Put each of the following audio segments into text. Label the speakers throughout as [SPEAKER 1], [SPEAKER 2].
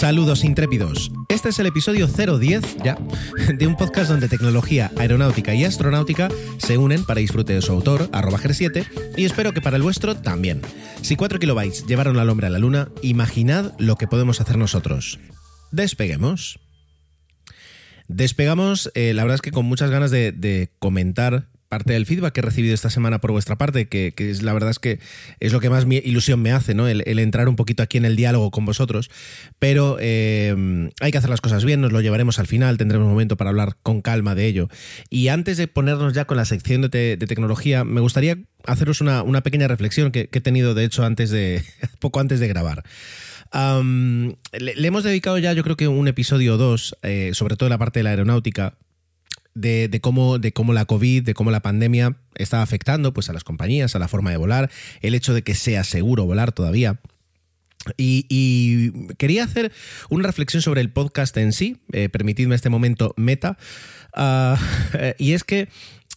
[SPEAKER 1] Saludos intrépidos. Este es el episodio 010 ya de un podcast donde tecnología, aeronáutica y astronáutica se unen para disfrute de su autor, arroba G7, y espero que para el vuestro también. Si 4 kilobytes llevaron al hombre a la luna, imaginad lo que podemos hacer nosotros. Despeguemos. Despegamos, eh, la verdad es que con muchas ganas de comentar parte del feedback que he recibido esta semana por vuestra parte, que, es la verdad es que es lo que más mi ilusión me hace, ¿no? El, entrar un poquito aquí en el diálogo con vosotros. Pero eh, hay que hacer las cosas bien, nos lo llevaremos al final, tendremos un momento para hablar con calma de ello. Y antes de ponernos ya con la sección de, tecnología, me gustaría haceros una, pequeña reflexión que, he tenido, de hecho, antes de. poco antes de grabar. le, hemos dedicado ya, yo creo que un episodio o dos, eh, sobre todo en la parte de la aeronáutica, de, cómo, de cómo la COVID, de cómo la pandemia está afectando pues, a las compañías, a la forma de volar, el hecho de que sea seguro volar todavía. Y, quería hacer una reflexión sobre el podcast en sí, eh, permitidme este momento meta, ah, y es que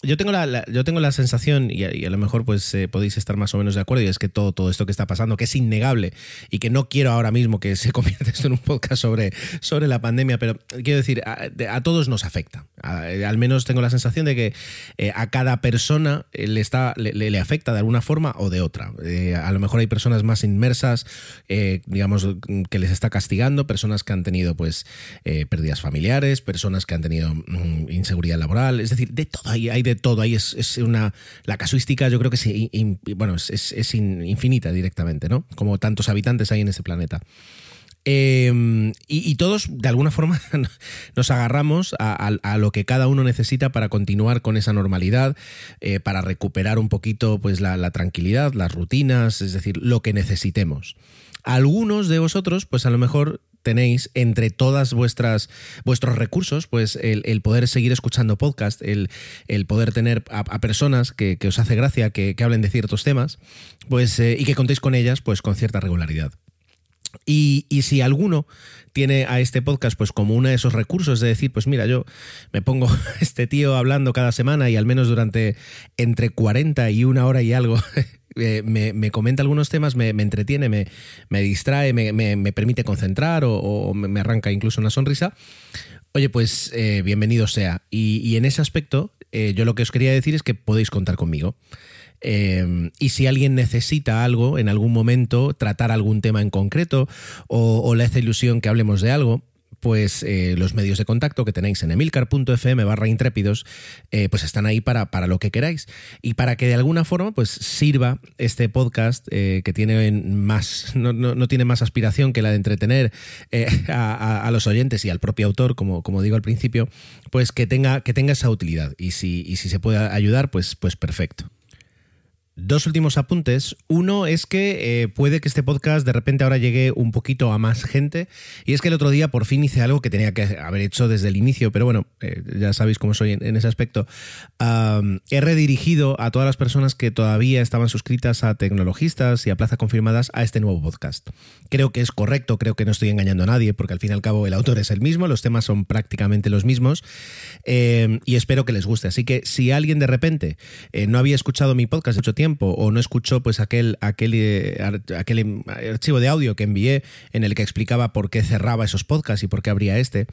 [SPEAKER 1] yo tengo la, yo tengo la sensación, y a, lo mejor pues eh, podéis estar más o menos de acuerdo, y es que todo, todo esto que está pasando, que es innegable, y que no quiero ahora mismo que se convierta esto en un podcast sobre, sobre la pandemia, pero quiero decir, a, todos nos afecta. al menos tengo la sensación de que eh, a cada persona le, está, le, afecta de alguna forma o de otra. Eh, a lo mejor hay personas más inmersas, digamos, que les está castigando, personas que han tenido pues pérdidas familiares, personas que han tenido mm, inseguridad laboral, es decir, de todo, hay, hay de todo. Ahí es, una. La casuística, yo creo que es, bueno, es, infinita directamente, ¿no? Como tantos habitantes hay en ese planeta. Em, y, todos, de alguna forma, nos agarramos a, lo que cada uno necesita para continuar con esa normalidad, eh, para recuperar un poquito pues, la, tranquilidad, las rutinas, es decir, lo que necesitemos. Algunos de vosotros, pues a lo mejor tenéis entre todas vuestras vuestros recursos, pues el, poder seguir escuchando podcast, el, poder tener a, personas que, os hace gracia que, hablen de ciertos temas, pues eh, y que contéis con ellas, pues con cierta regularidad. Y, si alguno tiene a este podcast pues como uno de esos recursos de decir, pues mira, yo me pongo este tío hablando cada semana y al menos durante entre 40 y una hora y algo eh, me, comenta algunos temas, me, entretiene, me, distrae, me, permite concentrar o, me arranca incluso una sonrisa, oye, pues eh, bienvenido sea. Y, en ese aspecto, eh, yo lo que os quería decir es que podéis contar conmigo. y si alguien necesita algo en algún momento, tratar algún tema en concreto o, o le hace ilusión que hablemos de algo, pues eh, los medios de contacto que tenéis en emilcar.fm barra intrépidos, eh, pues están ahí para, para, lo que queráis. Y para que de alguna forma pues sirva este podcast eh, que tiene más, no, tiene más aspiración que la de entretener a, los oyentes y al propio autor, como, como digo al principio, pues que tenga, que tenga esa utilidad. Y si, y si se puede ayudar, pues, pues perfecto. Dos últimos apuntes. Uno es que eh, puede que este podcast de repente ahora llegue un poquito a más gente. Y es que el otro día por fin hice algo que tenía que haber hecho desde el inicio, pero bueno, eh, ya sabéis cómo soy en, ese aspecto. he redirigido a todas las personas que todavía estaban suscritas a Tecnologistas y a Plaza Confirmadas a este nuevo podcast. Creo que es correcto, creo que no estoy engañando a nadie, porque al fin y al cabo el autor es el mismo, los temas son prácticamente los mismos. Eh, y espero que les guste. Así que si alguien de repente no había escuchado mi podcast mucho tiempo, o no escuchó pues aquel, aquel, eh, aquel archivo de audio que envié en el que explicaba por qué cerraba esos podcasts y por qué abría este,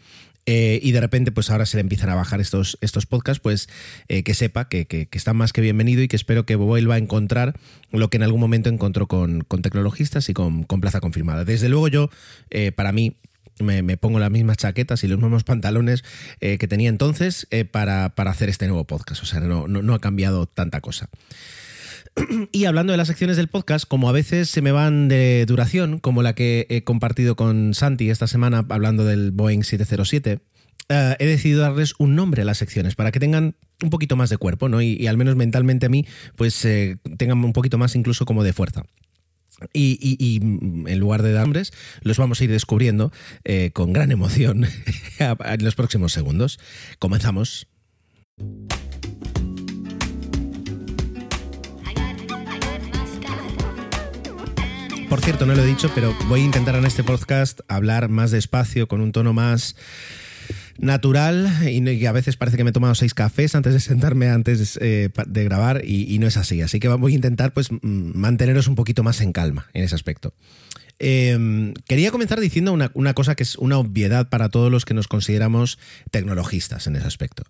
[SPEAKER 1] eh, y de repente, pues ahora se le empiezan a bajar estos, estos podcasts, pues eh, que sepa que, que, está más que bienvenido y que espero que vuelva a encontrar lo que en algún momento encontró con, con tecnologistas y con, con, Plaza Confirmada. Desde luego yo, para mí, me, pongo las mismas chaquetas y los mismos pantalones que tenía entonces para, para, hacer este nuevo podcast. O sea, no, no ha cambiado tanta cosa. Y hablando de las secciones del podcast, como a veces se me van de duración, como la que he compartido con Santi esta semana hablando del Boeing 707, eh, he decidido darles un nombre a las secciones para que tengan un poquito más de cuerpo, ¿no? Y, al menos mentalmente a mí, pues eh, tengan un poquito más incluso como de fuerza. Y, en lugar de hombres, los vamos a ir descubriendo eh, con gran emoción en los próximos segundos. Comenzamos. Por cierto, no lo he dicho, pero voy a intentar en este podcast hablar más despacio, con un tono más natural y, a veces parece que me he tomado seis cafés antes de sentarme antes eh, de grabar y, no es así. Así que voy a intentar pues manteneros un poquito más en calma en ese aspecto. Em, quería comenzar diciendo una, cosa que es una obviedad para todos los que nos consideramos tecnologistas en ese aspecto.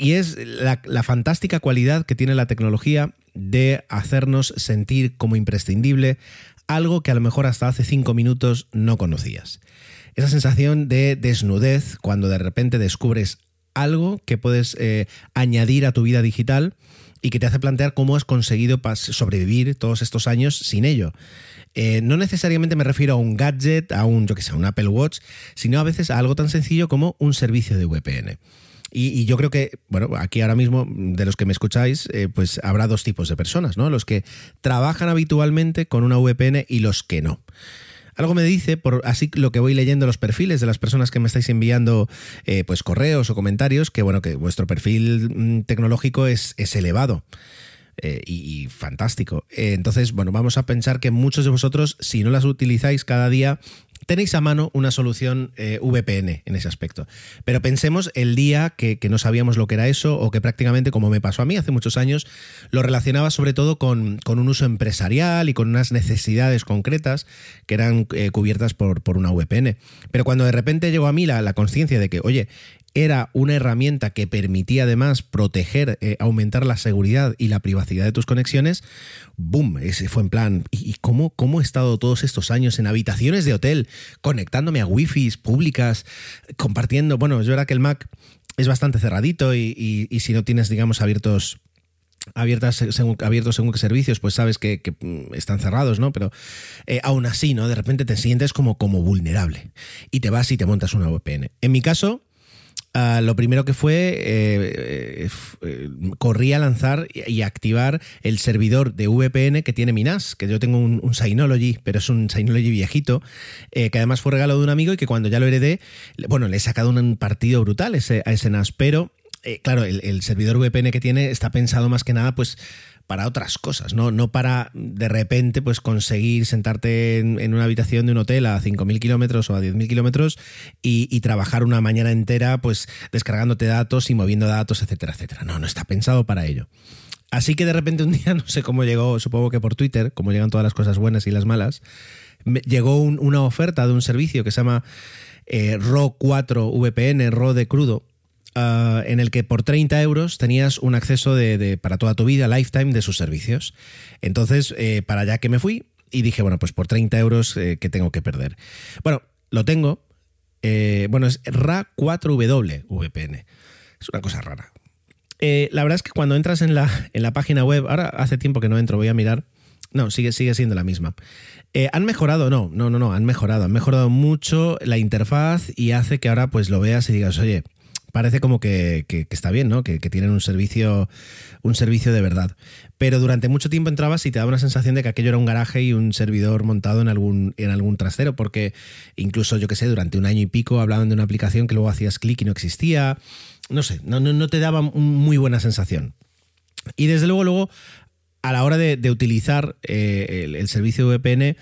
[SPEAKER 1] Y es la, fantástica cualidad que tiene la tecnología de hacernos sentir como imprescindible algo que a lo mejor hasta hace cinco minutos no conocías esa sensación de desnudez cuando de repente descubres algo que puedes eh, añadir a tu vida digital y que te hace plantear cómo has conseguido sobrevivir todos estos años sin ello. Eh, no necesariamente me refiero a un gadget, a un, yo que sé, un Apple Watch, sino a veces a algo tan sencillo como un servicio de VPN. Y, yo creo que, bueno, aquí ahora mismo, de los que me escucháis, eh, pues habrá dos tipos de personas, ¿no? Los que trabajan habitualmente con una VPN y los que no. Algo me dice, por así lo que voy leyendo los perfiles de las personas que me estáis enviando eh, pues correos o comentarios, que bueno, que vuestro perfil mm, tecnológico es, es elevado. Eh, y, fantástico. Entonces, bueno, vamos a pensar que muchos de vosotros, si no las utilizáis cada día, tenéis a mano una solución eh, VPN en ese aspecto. Pero pensemos el día que, no sabíamos lo que era eso o que prácticamente, como me pasó a mí hace muchos años, lo relacionaba sobre todo con, un uso empresarial y con unas necesidades concretas que eran cubiertas por, por, una VPN. Pero cuando de repente llegó a mí la, la conciencia de que, oye, era una herramienta que permitía además proteger, eh, aumentar la seguridad y la privacidad de tus conexiones, ¡boom! Ese fue en plan, ¿y cómo, cómo he estado todos estos años en habitaciones de hotel, conectándome a wifi públicas, compartiendo? Bueno, yo era que el Mac es bastante cerradito y, si no tienes, digamos, abiertos según, abiertos según qué servicios, pues sabes que, mm, están cerrados, ¿no? Pero eh, aún así, ¿no? De repente te sientes como, como vulnerable y te vas y te montas una VPN. En mi caso, Lo primero que fue, eh, eh, corrí a lanzar y activar el servidor de VPN que tiene Minas, que yo tengo un, Synology, pero es un Synology viejito, eh, que además fue regalo de un amigo y que cuando ya lo heredé, bueno, le he sacado un partido brutal ese, a ese NAS, pero claro, el, el, servidor VPN que tiene está pensado más que nada, pues para otras cosas, ¿no? No para de repente pues conseguir sentarte en, una habitación de un hotel a 5.000 kilómetros o a 10.000 kilómetros y, trabajar una mañana entera pues descargándote datos y moviendo datos, etcétera, etcétera. No, no está pensado para ello. Así que de repente un día, no sé cómo llegó, supongo que por Twitter, como llegan todas las cosas buenas y las malas, llegó una oferta de un servicio que se llama eh, RAW 4 VPN, RAW de crudo, Ah, en el que por 30 euros tenías un acceso de, para toda tu vida, lifetime, de sus servicios. Entonces, eh, para allá que me fui y dije, bueno, pues por 30 euros, eh, ¿qué tengo que perder? Bueno, lo tengo. Eh, bueno, es RA4W VPN. Es una cosa rara. la verdad es que cuando entras en la, en la página web, ahora hace tiempo que no entro, voy a mirar. No, sigue, sigue siendo la misma. ¿Han mejorado? No, no, no, no, han mejorado. Han mejorado mucho la interfaz y hace que ahora pues lo veas y digas, oye, parece como que, está bien, ¿no? Que, tienen un servicio, un servicio de verdad. Pero durante mucho tiempo entrabas y te daba una sensación de que aquello era un garaje y un servidor montado en algún, en algún trastero, porque incluso, yo que sé, durante un año y pico hablaban de una aplicación que luego hacías clic y no existía. No sé, no, te daba muy buena sensación. Y desde luego, luego, a la hora de, utilizar eh, el, el servicio VPN,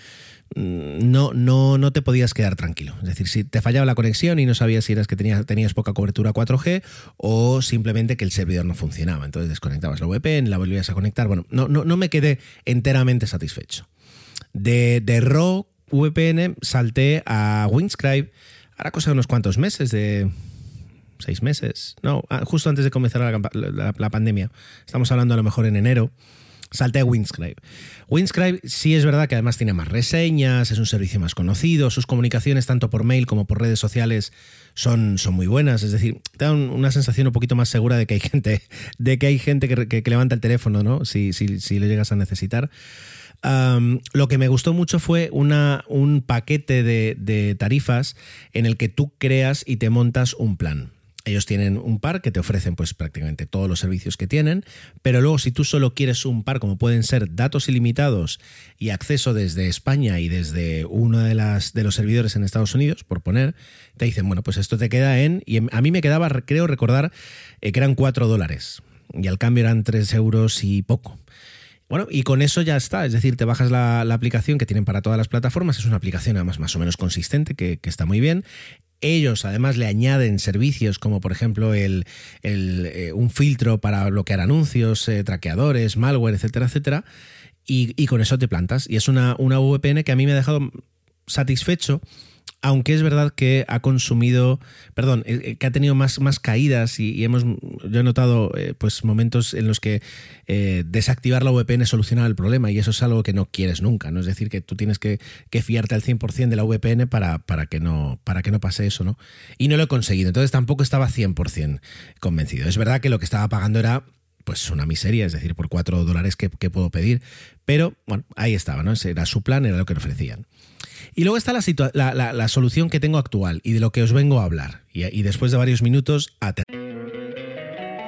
[SPEAKER 1] no, no, no te podías quedar tranquilo. Es decir, si te fallaba la conexión y no sabías si eras que tenías, tenías poca cobertura 4G o simplemente que el servidor no funcionaba. Entonces desconectabas la VPN, la volvías a conectar. Bueno, no, no, no me quedé enteramente satisfecho. De, de RAW VPN salté a Winscribe, ahora cosa de unos cuantos meses, de seis meses, no, ah, justo antes de comenzar la, la pandemia. Estamos hablando a lo mejor en enero salté a Winscribe. Winscribe sí es verdad que además tiene más reseñas, es un servicio más conocido, sus comunicaciones tanto por mail como por redes sociales son, son muy buenas, es decir, te da una sensación un poquito más segura de que hay gente, de que, hay gente que, levanta el teléfono, ¿no? Si, si, si lo llegas a necesitar. lo que me gustó mucho fue una, un paquete de tarifas en el que tú creas y te montas un plan. Ellos tienen un par que te ofrecen pues prácticamente todos los servicios que tienen, pero luego si tú solo quieres un par como pueden ser datos ilimitados y acceso desde España y desde uno de, las, de los servidores en Estados Unidos, por poner, te dicen, bueno, pues esto te queda en, y a mí me quedaba, creo recordar, eh, que eran 4 dólares y al cambio eran 3 euros y poco. Bueno, y con eso ya está. Es decir, te bajas la, aplicación que tienen para todas las plataformas. Es una aplicación además más o menos consistente, que, está muy bien. Ellos además le añaden servicios como por ejemplo el, eh, un filtro para bloquear anuncios, eh, traqueadores, malware, etcétera, etcétera. Y, con eso te plantas. Y es una, una VPN que a mí me ha dejado satisfecho aunque es verdad que ha consumido, perdón, eh, eh, que ha tenido más, más caídas y, hemos, yo he notado eh, pues momentos en los que desactivar la VPN soluciona el problema y eso es algo que no quieres nunca, ¿no? Es decir, que tú tienes que, fiarte al 100% de la VPN para, para, que no, para que no pase eso, ¿no? Y no lo he conseguido, entonces tampoco estaba 100% convencido. Es verdad que lo que estaba pagando era pues una miseria, es decir, por 4 dólares que, puedo pedir, pero bueno, ahí estaba, ¿no? Era su plan, era lo que ofrecían. Y luego está la, la, solución que tengo actual y de lo que os vengo a hablar. Y, después de varios minutos,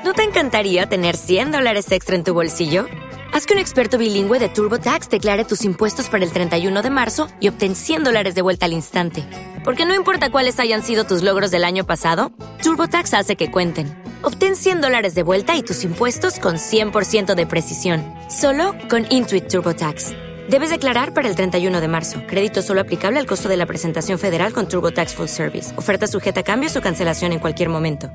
[SPEAKER 2] ¿No te encantaría tener 100 dólares extra en tu bolsillo? Haz que un experto bilingüe de TurboTax declare tus impuestos para el 31 de marzo y obtén 100 dólares de vuelta al instante. Porque no importa cuáles hayan sido tus logros del año pasado, TurboTax hace que cuenten. Obtén 100 dólares de vuelta y tus impuestos con 100% de precisión, solo con Intuit TurboTax. Debes declarar para el 31 de marzo. Crédito solo aplicable al costo de la presentación federal con Turbo Tax Full Service. Oferta sujeta a cambios o cancelación en cualquier momento.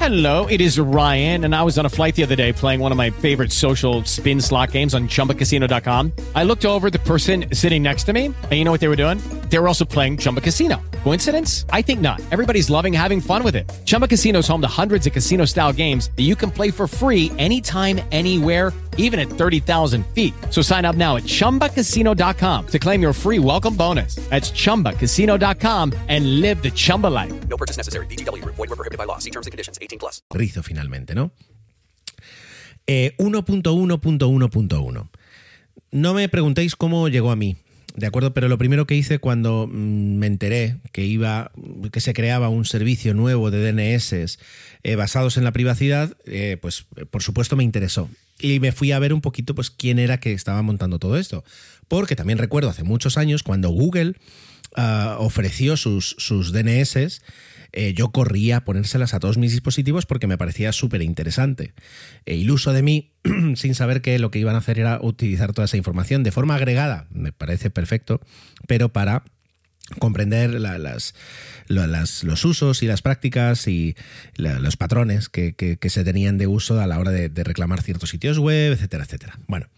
[SPEAKER 3] Hello, it is Ryan, and I was on a flight the other day playing one of my favorite social spin slot games on chumbacasino.com. I looked over the person sitting next to me, and you know what they were doing? They were also playing Chumba Casino. Coincidence? I think not. Everybody's loving having fun with it. Chumba Casino is home to hundreds of casino style games that you can play for free anytime, anywhere even at 30,000 feet. So sign up now at ChumbaCasino.com to claim your free welcome bonus. That's ChumbaCasino.com and live the Chumba life. No purchase necessary. BGW. Void were prohibited by law. See terms and conditions.
[SPEAKER 1] 18 plus. Rizo finalmente, ¿no? Eh, 1.1.1.1. No me preguntéis cómo llegó a mí. De acuerdo, pero lo primero que hice cuando mm, me enteré que iba, que se creaba un servicio nuevo de DNS eh, basados en la privacidad, eh, pues por supuesto me interesó y me fui a ver un poquito pues quién era que estaba montando todo esto. Porque también recuerdo hace muchos años cuando Google ah, ofreció sus, sus DNS, eh, yo corría a ponérselas a todos mis dispositivos porque me parecía súper interesante. E iluso de mí, sin saber que lo que iban a hacer era utilizar toda esa información de forma agregada, me parece perfecto, pero para comprender las, los usos y las prácticas y los patrones que, se tenían de uso a la hora de, reclamar ciertos sitios web, etcétera, etcétera. Bueno,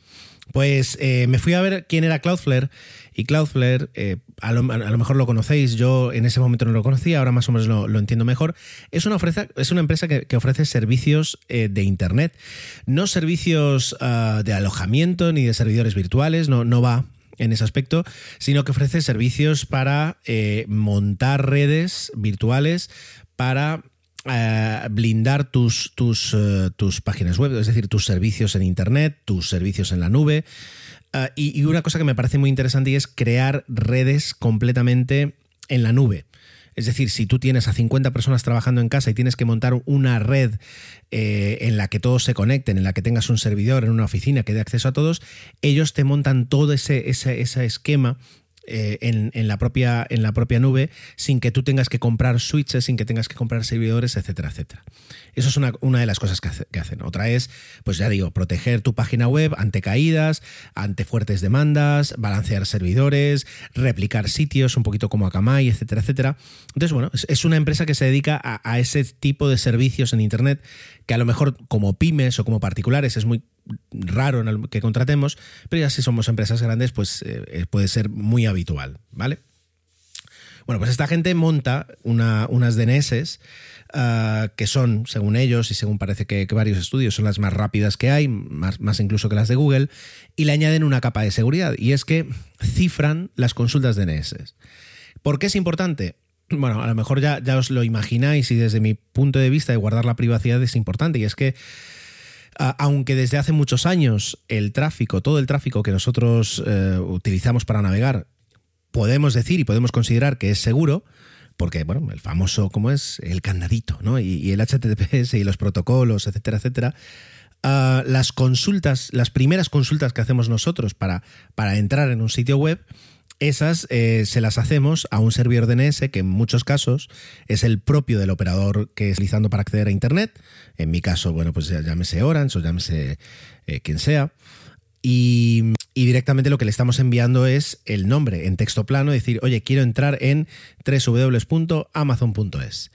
[SPEAKER 1] pues eh, me fui a ver quién era Cloudflare y Cloudflare, eh, a, lo, mejor lo conocéis, yo en ese momento no lo conocía, ahora más o menos lo, entiendo mejor. Es una, es una empresa que, ofrece servicios eh, de Internet, no servicios ah, de alojamiento ni de servidores virtuales, no, no va en ese aspecto, sino que ofrece servicios para eh, montar redes virtuales para blindar tus, tus, tus, páginas web, es decir, tus servicios en Internet, tus servicios en la nube. Y, una cosa que me parece muy interesante y es crear redes completamente en la nube. Es decir, si tú tienes a 50 personas trabajando en casa y tienes que montar una red eh, en la que todos se conecten, en la que tengas un servidor en una oficina que dé acceso a todos, ellos te montan todo ese, ese, ese esquema eh, en, la propia, en la propia nube sin que tú tengas que comprar switches, sin que tengas que comprar servidores, etcétera, etcétera. Eso es una, de las cosas que, hacen. Otra es, pues ya digo, proteger tu página web ante caídas, ante fuertes demandas, balancear servidores, replicar sitios, un poquito como Akamai, etcétera, etcétera. Entonces, bueno, es, una empresa que se dedica a, a ese tipo de servicios en Internet que a lo mejor como pymes o como particulares es muy raro que contratemos, pero ya si somos empresas grandes, pues eh, eh, puede ser muy habitual, ¿vale? Bueno, pues esta gente monta unas DNS ah, que son, según ellos y según parece que, varios estudios, son las más rápidas que hay, más, más incluso que las de Google, y le añaden una capa de seguridad, y es que cifran las consultas DNS. ¿Por qué es importante? Bueno, a lo mejor ya, ya os lo imagináis y desde mi punto de vista de guardar la privacidad es importante, y es que aunque desde hace muchos años el tráfico, todo el tráfico que nosotros eh, utilizamos para navegar, podemos decir y podemos considerar que es seguro, porque, bueno, el famoso, ¿cómo es? El candadito, ¿no? Y, el HTTPS y los protocolos, etcétera, etcétera. Ah, las consultas, las primeras consultas que hacemos nosotros para, para entrar en un sitio web, esas eh, se las hacemos a un servidor DNS que en muchos casos es el propio del operador que es utilizando para acceder a Internet. En mi caso, bueno, pues llámese Orange o llámese eh, quien sea. Y, directamente lo que le estamos enviando es el nombre en texto plano, decir, oye, quiero entrar en www.amazon.es.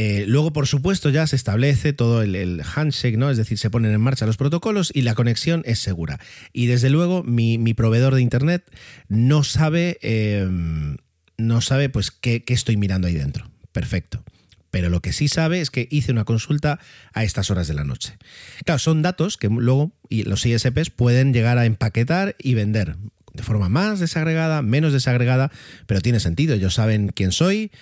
[SPEAKER 1] Eh, luego, por supuesto, ya se establece todo el, handshake, ¿no? Es decir, se ponen en marcha los protocolos y la conexión es segura. Y desde luego, mi, proveedor de internet no sabe, em, no sabe, pues, qué, qué estoy mirando ahí dentro. Perfecto pero lo que sí sabe es que hice una consulta a estas horas de la noche. Claro, son datos que luego los ISPs pueden llegar a empaquetar y vender de forma más desagregada, menos desagregada, pero tiene sentido. Ellos saben quién soy,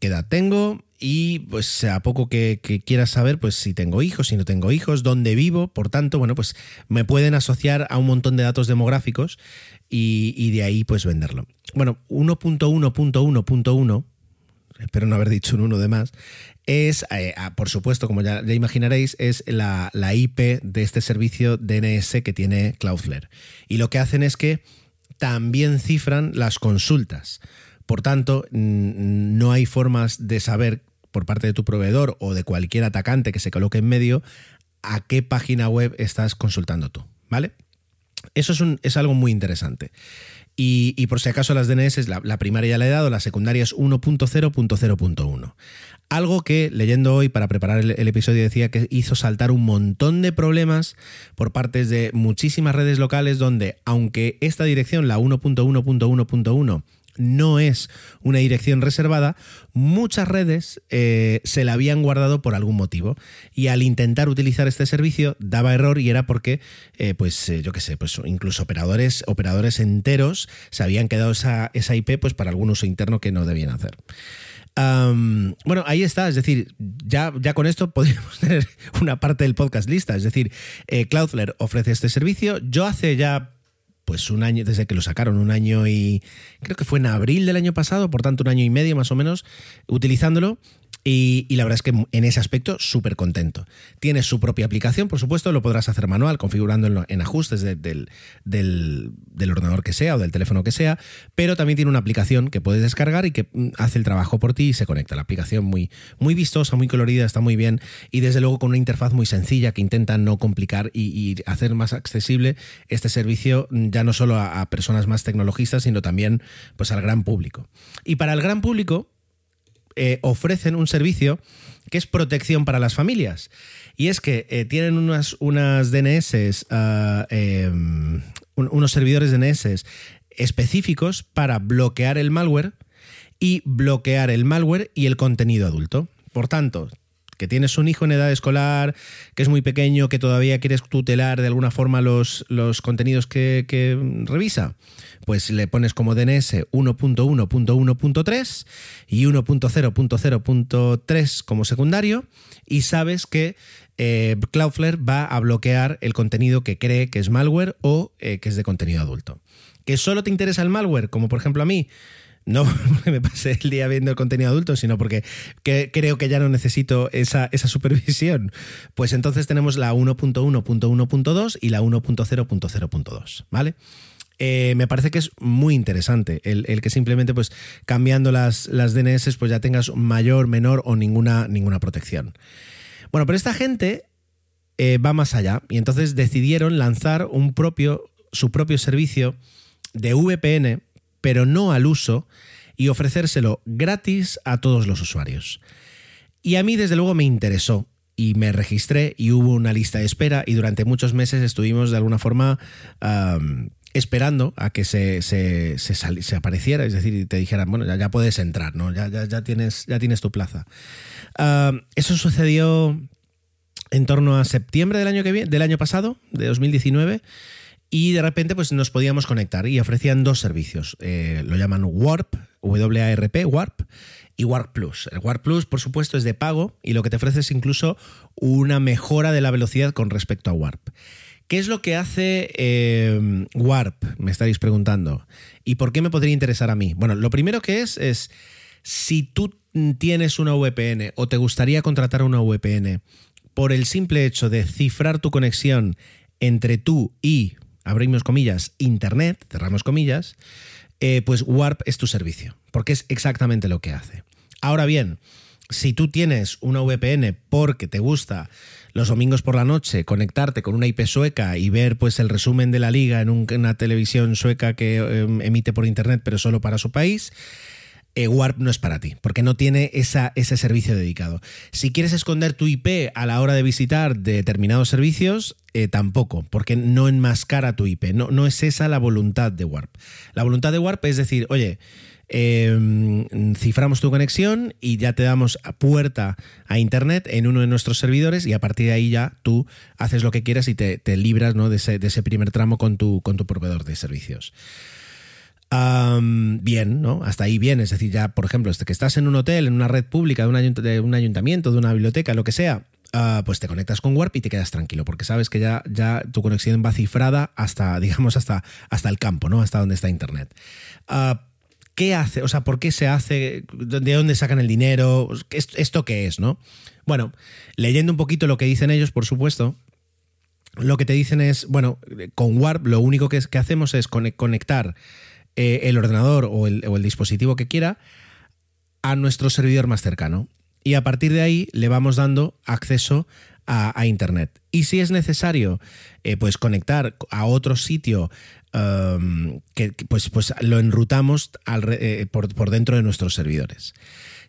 [SPEAKER 1] qué edad tengo, y pues a poco que, quieras saber pues si tengo hijos, si no tengo hijos, dónde vivo, por tanto, bueno, pues me pueden asociar a un montón de datos demográficos y, de ahí pues venderlo. Bueno, 1.1.1.1, espero no haber dicho un 1 de más, es, eh, ah, por supuesto, como ya, ya imaginaréis, es la, la IP de este servicio DNS que tiene Cloudflare. Y lo que hacen es que también cifran las consultas. Por tanto, no hay formas de saber por parte de tu proveedor o de cualquier atacante que se coloque en medio a qué página web estás consultando tú, ¿vale? Eso es, algo muy interesante. Y, por si acaso las DNS, la, la primaria ya la he dado, la secundaria es 1.0.0.1. Algo que leyendo hoy para preparar el, el, episodio decía que hizo saltar un montón de problemas por partes de muchísimas redes locales donde, aunque esta dirección, la 1.1.1.1, no es una dirección reservada, muchas redes eh, se la habían guardado por algún motivo. Y al intentar utilizar este servicio daba error y era porque, eh, pues eh, yo qué sé, pues incluso operadores, operadores enteros se habían quedado esa, esa IP pues, para algún uso interno que no debían hacer. bueno, ahí está, es decir, ya, ya con esto podríamos tener una parte del podcast lista, es decir, Cloudflare ofrece este servicio, yo hace ya pues un año, desde que lo sacaron, un año y creo que fue en abril del año pasado, por tanto un año y medio más o menos, utilizándolo. Y, la verdad es que en ese aspecto súper contento. Tiene su propia aplicación, por supuesto, lo podrás hacer manual, configurándolo en ajustes del, ordenador que sea o del teléfono que sea, pero también tiene una aplicación que puedes descargar y que mm, hace el trabajo por ti y se conecta. La aplicación muy, muy vistosa, muy colorida, está muy bien y desde luego con una interfaz muy sencilla que intenta no complicar y, hacer más accesible este servicio mm, ya no solo a, a personas más tecnologistas, sino también pues, al gran público. Y para el gran público, eh, ofrecen un servicio que es protección para las familias. Y es que eh, tienen unas, unas DNS, ah, em, unos servidores DNS específicos para bloquear el malware y bloquear el malware y el contenido adulto. Por tanto, que tienes un hijo en edad escolar, que es muy pequeño, que todavía quieres tutelar de alguna forma los, los contenidos que, revisa, pues le pones como DNS 1.1.1.3 y 1.0.0.3 como secundario y sabes que eh, Cloudflare va a bloquear el contenido que cree que es malware o eh, que es de contenido adulto. ¿Que solo te interesa el malware, como por ejemplo a mí? No porque me pasé el día viendo el contenido adulto, sino porque creo que ya no necesito esa, esa supervisión. Pues entonces tenemos la 1.1.1.2 y la 1.0.0.2, ¿vale? Eh, me parece que es muy interesante el, que simplemente pues cambiando las, las, DNS pues ya tengas mayor, menor o ninguna, ninguna protección. Bueno, pero esta gente eh, va más allá y entonces decidieron lanzar un propio, su propio servicio de VPN, pero no al uso, y ofrecérselo gratis a todos los usuarios. Y a mí desde luego me interesó y me registré y hubo una lista de espera y durante muchos meses estuvimos de alguna forma esperando a que se, se, se, apareciera, es decir, te dijeran, bueno, ya, puedes entrar, ¿no? Ya, ya, ya, tienes, ya tienes tu plaza. Eso sucedió en torno a septiembre del año, que del año pasado, de 2019, y de repente pues, nos podíamos conectar y ofrecían dos servicios. Eh, lo llaman Warp, W-A-R-P, Warp, y Warp Plus. El Warp Plus, por supuesto, es de pago y lo que te ofrece es incluso una mejora de la velocidad con respecto a Warp. ¿Qué es lo que hace eh, Warp? Me estaréis preguntando. ¿Y por qué me podría interesar a mí? Bueno, lo primero que es es Si tú tienes una VPN o te gustaría contratar una VPN por el simple hecho de cifrar tu conexión entre tú y, abrimos comillas, Internet, cerramos comillas, eh, pues Warp es tu servicio, porque es exactamente lo que hace. Ahora bien, si tú tienes una VPN porque te gusta los domingos por la noche conectarte con una IP sueca y ver pues el resumen de la liga en una televisión sueca que em, emite por internet pero solo para su país, eh, Warp no es para ti, porque no tiene ese servicio dedicado. Si quieres esconder tu IP a la hora de visitar determinados servicios, eh, tampoco, porque no enmascara tu IP. No, no es esa la voluntad de Warp. La voluntad de Warp es decir, oye, em, ciframos tu conexión y ya te damos puerta a Internet en uno de nuestros servidores y a partir de ahí ya tú haces lo que quieras y te, libras ¿no? de, ese, de, ese, primer tramo con tu, con tu proveedor de servicios bien, ¿no? Hasta ahí bien. Es decir, ya, por ejemplo, este que estás en un hotel, en una red pública, de un, ayuntamiento, de una biblioteca, lo que sea, ah, pues te conectas con Warp y te quedas tranquilo, porque sabes que ya, tu conexión va cifrada hasta, digamos, hasta, hasta el campo, ¿no? Hasta donde está Internet. Ah, ¿Qué hace? O sea, ¿por qué se hace? ¿De dónde sacan el dinero? ¿Esto qué es, no? Bueno, leyendo un poquito lo que dicen ellos, por supuesto, lo que te dicen es, bueno, con Warp lo único que hacemos es conectar eh, el ordenador o el, dispositivo que quiera a nuestro servidor más cercano. Y a partir de ahí le vamos dando acceso a, Internet. Y si es necesario, eh, pues conectar a otro sitio um, que pues, pues lo enrutamos eh, por, por, dentro de nuestros servidores.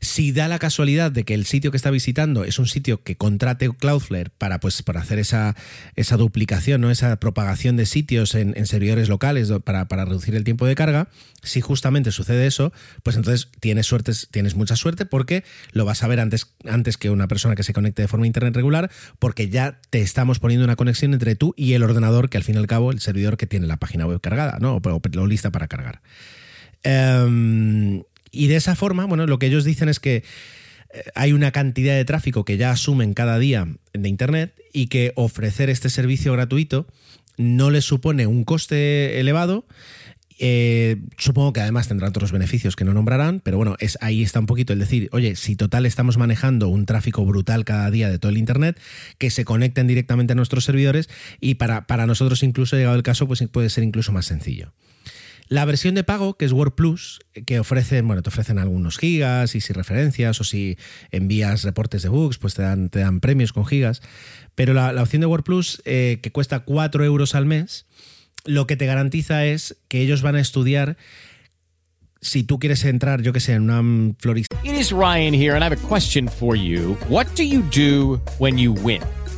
[SPEAKER 1] Si da la casualidad de que el sitio que está visitando es un sitio que contrate Cloudflare para, pues, para hacer esa, esa duplicación, ¿no? esa propagación de sitios en, servidores locales para, reducir el tiempo de carga, si justamente sucede eso, pues entonces tienes, tienes mucha suerte porque lo vas a ver antes, antes que una persona que se conecte de forma internet regular, porque ya te estamos poniendo una conexión entre tú y el ordenador, que al fin y al cabo el servidor que tiene la página web cargada, ¿no? o, lista para cargar. Em, y de esa forma, bueno, lo que ellos dicen es que eh, hay una cantidad de tráfico que ya asumen cada día de Internet y que ofrecer este servicio gratuito no les supone un coste elevado. Eh, supongo que además tendrán otros beneficios que no nombrarán, pero bueno, es, ahí está un poquito el decir, oye, si total estamos manejando un tráfico brutal cada día de todo el Internet, que se conecten directamente a nuestros servidores y para, para nosotros incluso, llegado el caso, pues puede ser incluso más sencillo. La versión de pago, que es Word Plus, que ofrecen, bueno, te ofrecen algunos gigas y si referencias o si envías reportes de bugs, pues te dan, te dan premios con gigas. Pero la, opción de Word Plus, eh, que cuesta 4 euros al mes, lo que te garantiza es que ellos van a estudiar si tú quieres entrar, yo que sé, en una florista.
[SPEAKER 3] It is Ryan here and I have a question for you. What do you do when you win?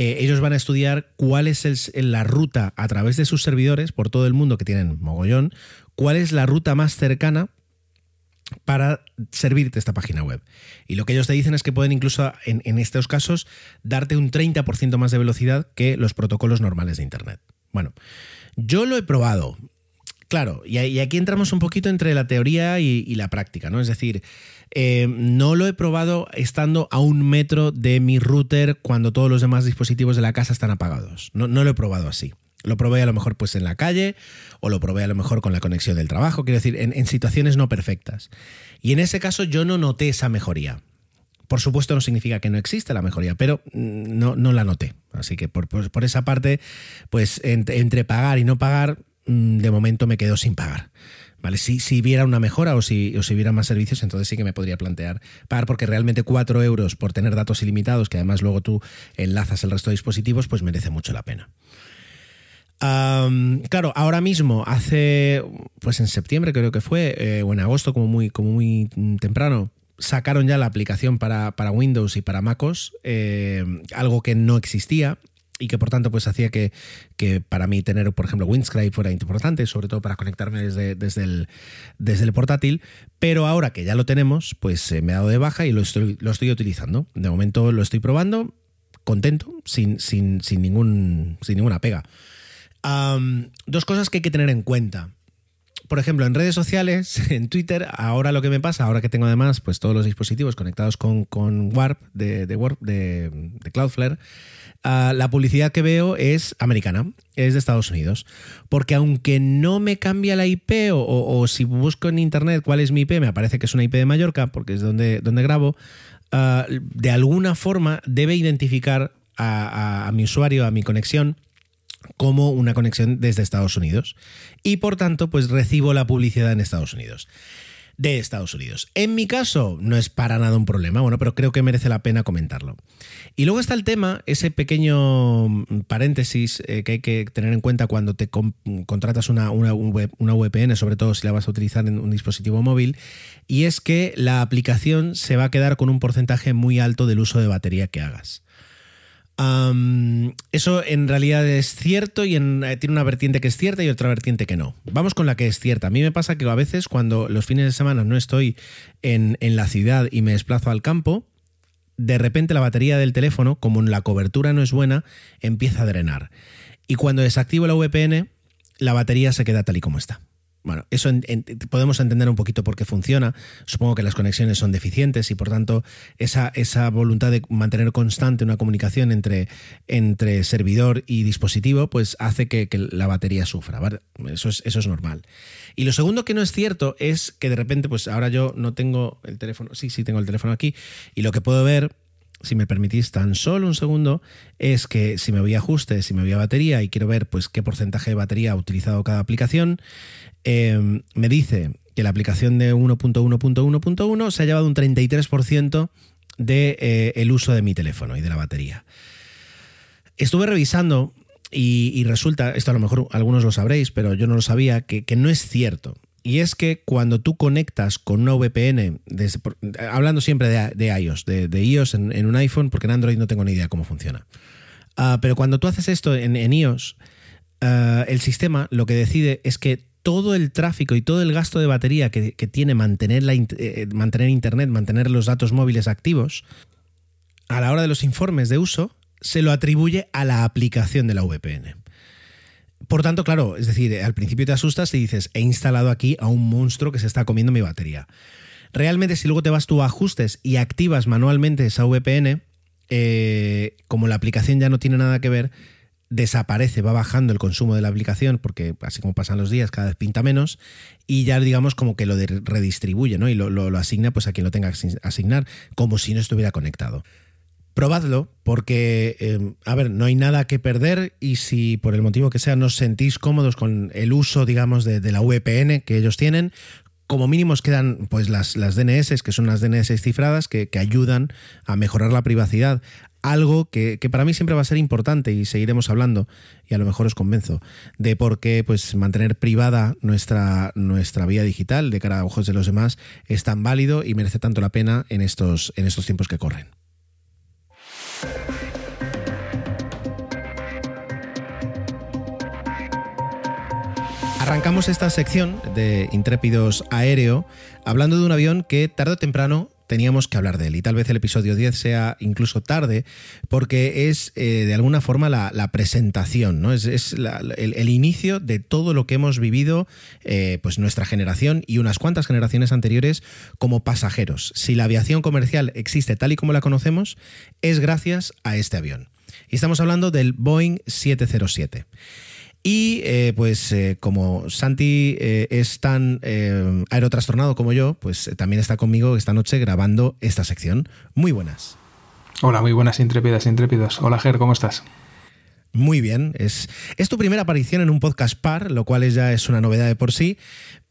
[SPEAKER 1] Eh, ellos van a estudiar cuál es la ruta a través de sus servidores por todo el mundo que tienen mogollón, cuál es la ruta más cercana para servirte esta página web. Y lo que ellos te dicen es que pueden incluso, en, estos casos, darte un 30% más de velocidad que los protocolos normales de Internet. Bueno, yo lo he probado. Claro, y, aquí entramos un poquito entre la teoría y la práctica, ¿no? Es decir, eh, no lo he probado estando a un metro de mi router cuando todos los demás dispositivos de la casa están apagados. No, lo he probado así. Lo probé a lo mejor pues en la calle o lo probé a lo mejor con la conexión del trabajo, quiero decir, en, situaciones no perfectas. Y en ese caso yo no noté esa mejoría. Por supuesto no significa que no exista la mejoría, pero mm, no, la noté. Así que por, esa parte, pues entre, pagar y no pagar, mm, de momento me quedo sin pagar. ¿Vale? Si, si viera una mejora o si, o si hubiera más servicios, entonces sí que me podría plantear pagar, porque realmente 4 euros por tener datos ilimitados, que además luego tú enlazas el resto de dispositivos, pues merece mucho la pena. claro, ahora mismo, hace, pues en septiembre creo que fue, eh, o en agosto como muy, como muy temprano, sacaron ya la aplicación para, Windows y para MacOS, eh, algo que no existía y que por tanto pues hacía que, que, para mí tener, por ejemplo, Windscribe fuera importante, sobre todo para conectarme desde, desde, el, desde el portátil, pero ahora que ya lo tenemos, pues me he dado de baja y lo estoy, lo estoy utilizando. De momento lo estoy probando, contento, sin, sin, sin, ningún, sin ninguna pega. dos cosas que hay que tener en cuenta por ejemplo, en redes sociales, en Twitter, ahora lo que me pasa, ahora que tengo además pues, todos los dispositivos conectados con, Warp de, de, Warp, de, Cloudflare, ah, la publicidad que veo es americana, es de Estados Unidos. Porque aunque no me cambia la IP o, si busco en internet cuál es mi IP, me aparece que es una IP de Mallorca, porque es donde, donde grabo, ah, de alguna forma debe identificar a mi usuario, a mi conexión, como una conexión desde Estados Unidos. Y por tanto, pues recibo la publicidad en Estados Unidos. De Estados Unidos. En mi caso, no es para nada un problema, bueno, pero creo que merece la pena comentarlo. Y luego está el tema, ese pequeño paréntesis eh, que hay que tener en cuenta cuando te contratas una, una, una VPN, sobre todo si la vas a utilizar en un dispositivo móvil, y es que la aplicación se va a quedar con un porcentaje muy alto del uso de batería que hagas eso en realidad es cierto y eh, tiene una vertiente que es cierta y otra vertiente que no. Vamos con la que es cierta. A mí me pasa que a veces cuando los fines de semana no estoy en, en la ciudad y me desplazo al campo, de repente la batería del teléfono, como la cobertura no es buena, empieza a drenar. Y cuando desactivo la VPN, la batería se queda tal y como está. Bueno, eso podemos entender un poquito por qué funciona. Supongo que las conexiones son deficientes y por tanto esa, esa voluntad de mantener constante una comunicación entre, entre servidor y dispositivo pues hace que, la batería sufra. Eso, es, eso es normal. Y lo segundo que no es cierto es que de repente pues ahora yo no tengo el teléfono, sí, sí tengo el teléfono aquí y lo que puedo ver si me permitís tan solo un segundo, es que si me voy a ajustes, si me voy a batería y quiero ver pues qué porcentaje de batería ha utilizado cada aplicación, Em, me dice que la aplicación de 1.1.1.1 se ha llevado un 33% del de, eh, uso de mi teléfono y de la batería. Estuve revisando y, resulta, esto a lo mejor algunos lo sabréis, pero yo no lo sabía, que, no es cierto. Y es que cuando tú conectas con una VPN, hablando siempre de, iOS, de, iOS en, un iPhone, porque en Android no tengo ni idea cómo funciona. Ah, pero cuando tú haces esto en, iOS, ah, el sistema lo que decide es que todo el tráfico y todo el gasto de batería que, tiene mantener, la, eh, mantener Internet, mantener los datos móviles activos, a la hora de los informes de uso, se lo atribuye a la aplicación de la VPN. Por tanto, claro, es decir, al principio te asustas y dices, he instalado aquí a un monstruo que se está comiendo mi batería. Realmente, si luego te vas tú a ajustes y activas manualmente esa VPN, eh, como la aplicación ya no tiene nada que ver, desaparece, va bajando el consumo de la aplicación, porque así como pasan los días, cada vez pinta menos, y ya digamos como que lo redistribuye, ¿no? Y lo, asigna pues a quien lo tenga que asignar, como si no estuviera conectado. Probadlo, porque, em, a ver, no hay nada que perder y si por el motivo que sea no os sentís cómodos con el uso, digamos, de, la VPN que ellos tienen, como mínimo os quedan pues las, las DNS, que son las DNS cifradas, que, que, ayudan a mejorar la privacidad, algo que, para mí siempre va a ser importante y seguiremos hablando, y a lo mejor os convenzo, de por qué pues, mantener privada nuestra, nuestra vía digital de cara a ojos de los demás es tan válido y merece tanto la pena en estos, en estos tiempos que corren. Arrancamos esta sección de Intrépidos Aéreo hablando de un avión que tarde o temprano teníamos que hablar de él. Y tal vez el episodio 10 sea incluso tarde, porque es eh, de alguna forma la, presentación, ¿no? Es, el, inicio de todo lo que hemos vivido, eh, pues nuestra generación y unas cuantas generaciones anteriores como pasajeros. Si la aviación comercial existe tal y como la conocemos, es gracias a este avión. Y estamos hablando del Boeing 707. Y eh, pues eh, como Santi eh, es tan aerotrastornado como yo, pues también está conmigo esta noche grabando esta sección. Muy buenas.
[SPEAKER 4] Hola, muy buenas intrépidas, intrépidos. Hola Ger, ¿cómo estás?
[SPEAKER 1] Muy bien, es, es tu primera aparición en un podcast par, lo cual ya es una novedad de por sí,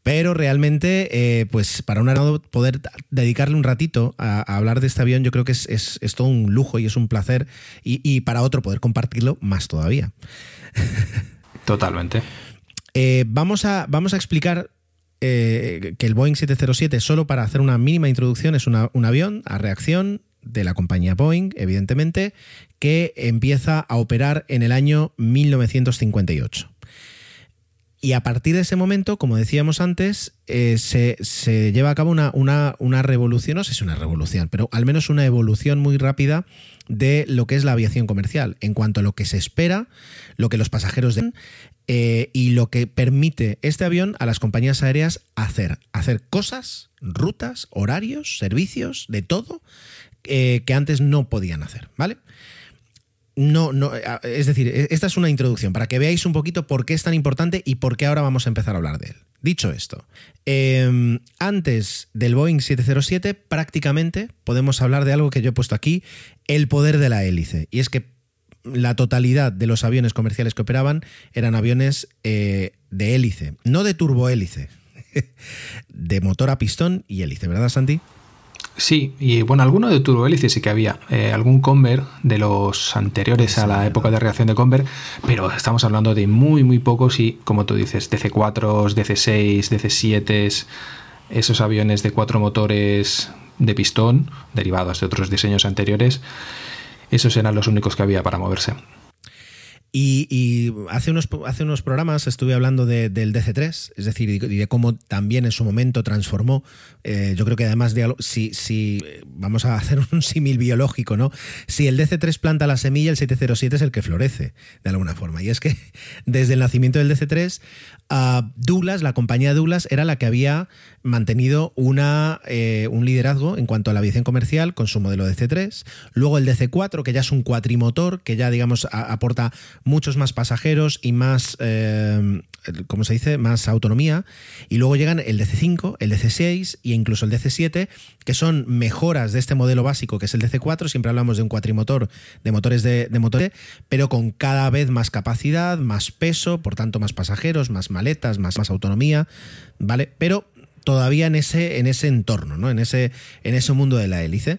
[SPEAKER 1] pero realmente, eh, pues para un aeronáutico poder dedicarle un ratito a, a, hablar de este avión, yo creo que es, es, es todo un lujo y es un placer, y, y, para otro poder compartirlo más todavía.
[SPEAKER 4] Totalmente.
[SPEAKER 1] Eh, vamos, a, vamos a explicar eh, que el Boeing 707, solo para hacer una mínima introducción, es un avión a reacción de la compañía Boeing, evidentemente, que empieza a operar en el año 1958. Y a partir de ese momento, como decíamos antes, eh, se, se, lleva a cabo una, una, una, revolución, no sé si es una revolución, pero al menos una evolución muy rápida de lo que es la aviación comercial, en cuanto a lo que se espera, lo que los pasajeros den eh, y lo que permite este avión a las compañías aéreas hacer. Hacer cosas, rutas, horarios, servicios, de todo, eh, que antes no podían hacer, ¿vale? No, no, es decir, esta es una introducción para que veáis un poquito por qué es tan importante y por qué ahora vamos a empezar a hablar de él. Dicho esto, eh, antes del Boeing 707 prácticamente podemos hablar de algo que yo he puesto aquí, el poder de la hélice. Y es que la totalidad de los aviones comerciales que operaban eran aviones eh, de hélice, no de turbohélice, de motor a pistón y hélice, ¿verdad, Santi?
[SPEAKER 4] Sí, y bueno, alguno de turbohélice sí que había. Eh, algún Conver de los anteriores a la época de reacción de Conver, pero estamos hablando de muy, muy pocos y, como tú dices, DC4, DC6, DC7, esos aviones de cuatro motores de pistón, derivados de otros diseños anteriores, esos eran los únicos que había para moverse.
[SPEAKER 1] Y, hace, unos, hace unos programas estuve hablando de, del DC3, es decir, y de cómo también en su momento transformó. Eh, yo creo que además, de, si, si vamos a hacer un símil biológico, ¿no? Si el DC3 planta la semilla, el 707 es el que florece, de alguna forma. Y es que desde el nacimiento del DC3, uh, Douglas, la compañía Douglas, era la que había mantenido una, eh, un liderazgo en cuanto a la aviación comercial con su modelo DC3. Luego el DC4, que ya es un cuatrimotor, que ya, digamos, aporta muchos más pasajeros y más, eh, ¿cómo se dice?, más autonomía. Y luego llegan el DC5, el DC6 e incluso el DC7, que son mejoras de este modelo básico que es el DC4. Siempre hablamos de un cuatrimotor, de motores de, de motores, pero con cada vez más capacidad, más peso, por tanto más pasajeros, más maletas, más, más autonomía, ¿vale? Pero todavía en ese, en ese entorno, ¿no? en, ese, en ese mundo de la hélice.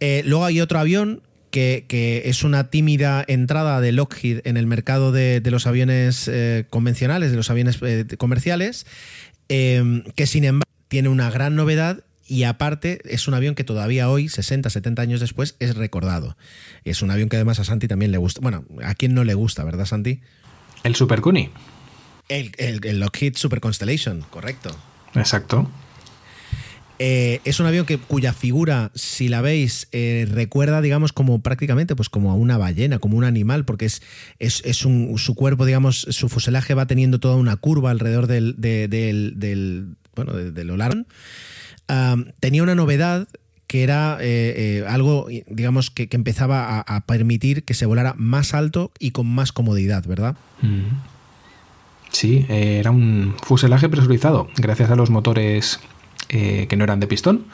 [SPEAKER 1] Eh, luego hay otro avión que, que, es una tímida entrada de Lockheed en el mercado de, de los aviones eh, convencionales, de los aviones eh, comerciales, eh, que sin embargo tiene una gran novedad y aparte es un avión que todavía hoy, 60, 70 años después, es recordado. Es un avión que además a Santi también le gusta. Bueno, ¿a quién no le gusta, verdad, Santi?
[SPEAKER 4] El Super Cuni.
[SPEAKER 1] El, el, el, Lockheed Super Constellation, correcto.
[SPEAKER 4] Exacto.
[SPEAKER 1] Eh, es un avión que, cuya figura, si la veis, eh, recuerda, digamos, como prácticamente pues como a una ballena, como un animal, porque es, es, es un, su cuerpo, digamos, su fuselaje va teniendo toda una curva alrededor del, de, del, del, bueno, de, de lo largo. Um, tenía una novedad que era eh, algo, digamos, que, que empezaba a, a, permitir que se volara más alto y con más comodidad, ¿verdad?
[SPEAKER 4] Mm. Sí, eh, era un fuselaje presurizado gracias a los motores eh, que no eran de pistón,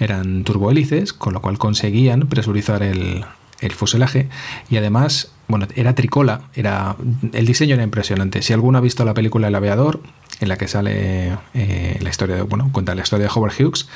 [SPEAKER 4] eran turbohélices, con lo cual conseguían presurizar el, el, fuselaje y además, bueno, era tricola, era el diseño era impresionante. Si alguno ha visto la película El aviador, en la que sale eh, la historia de, bueno, cuenta la historia de Howard Hughes,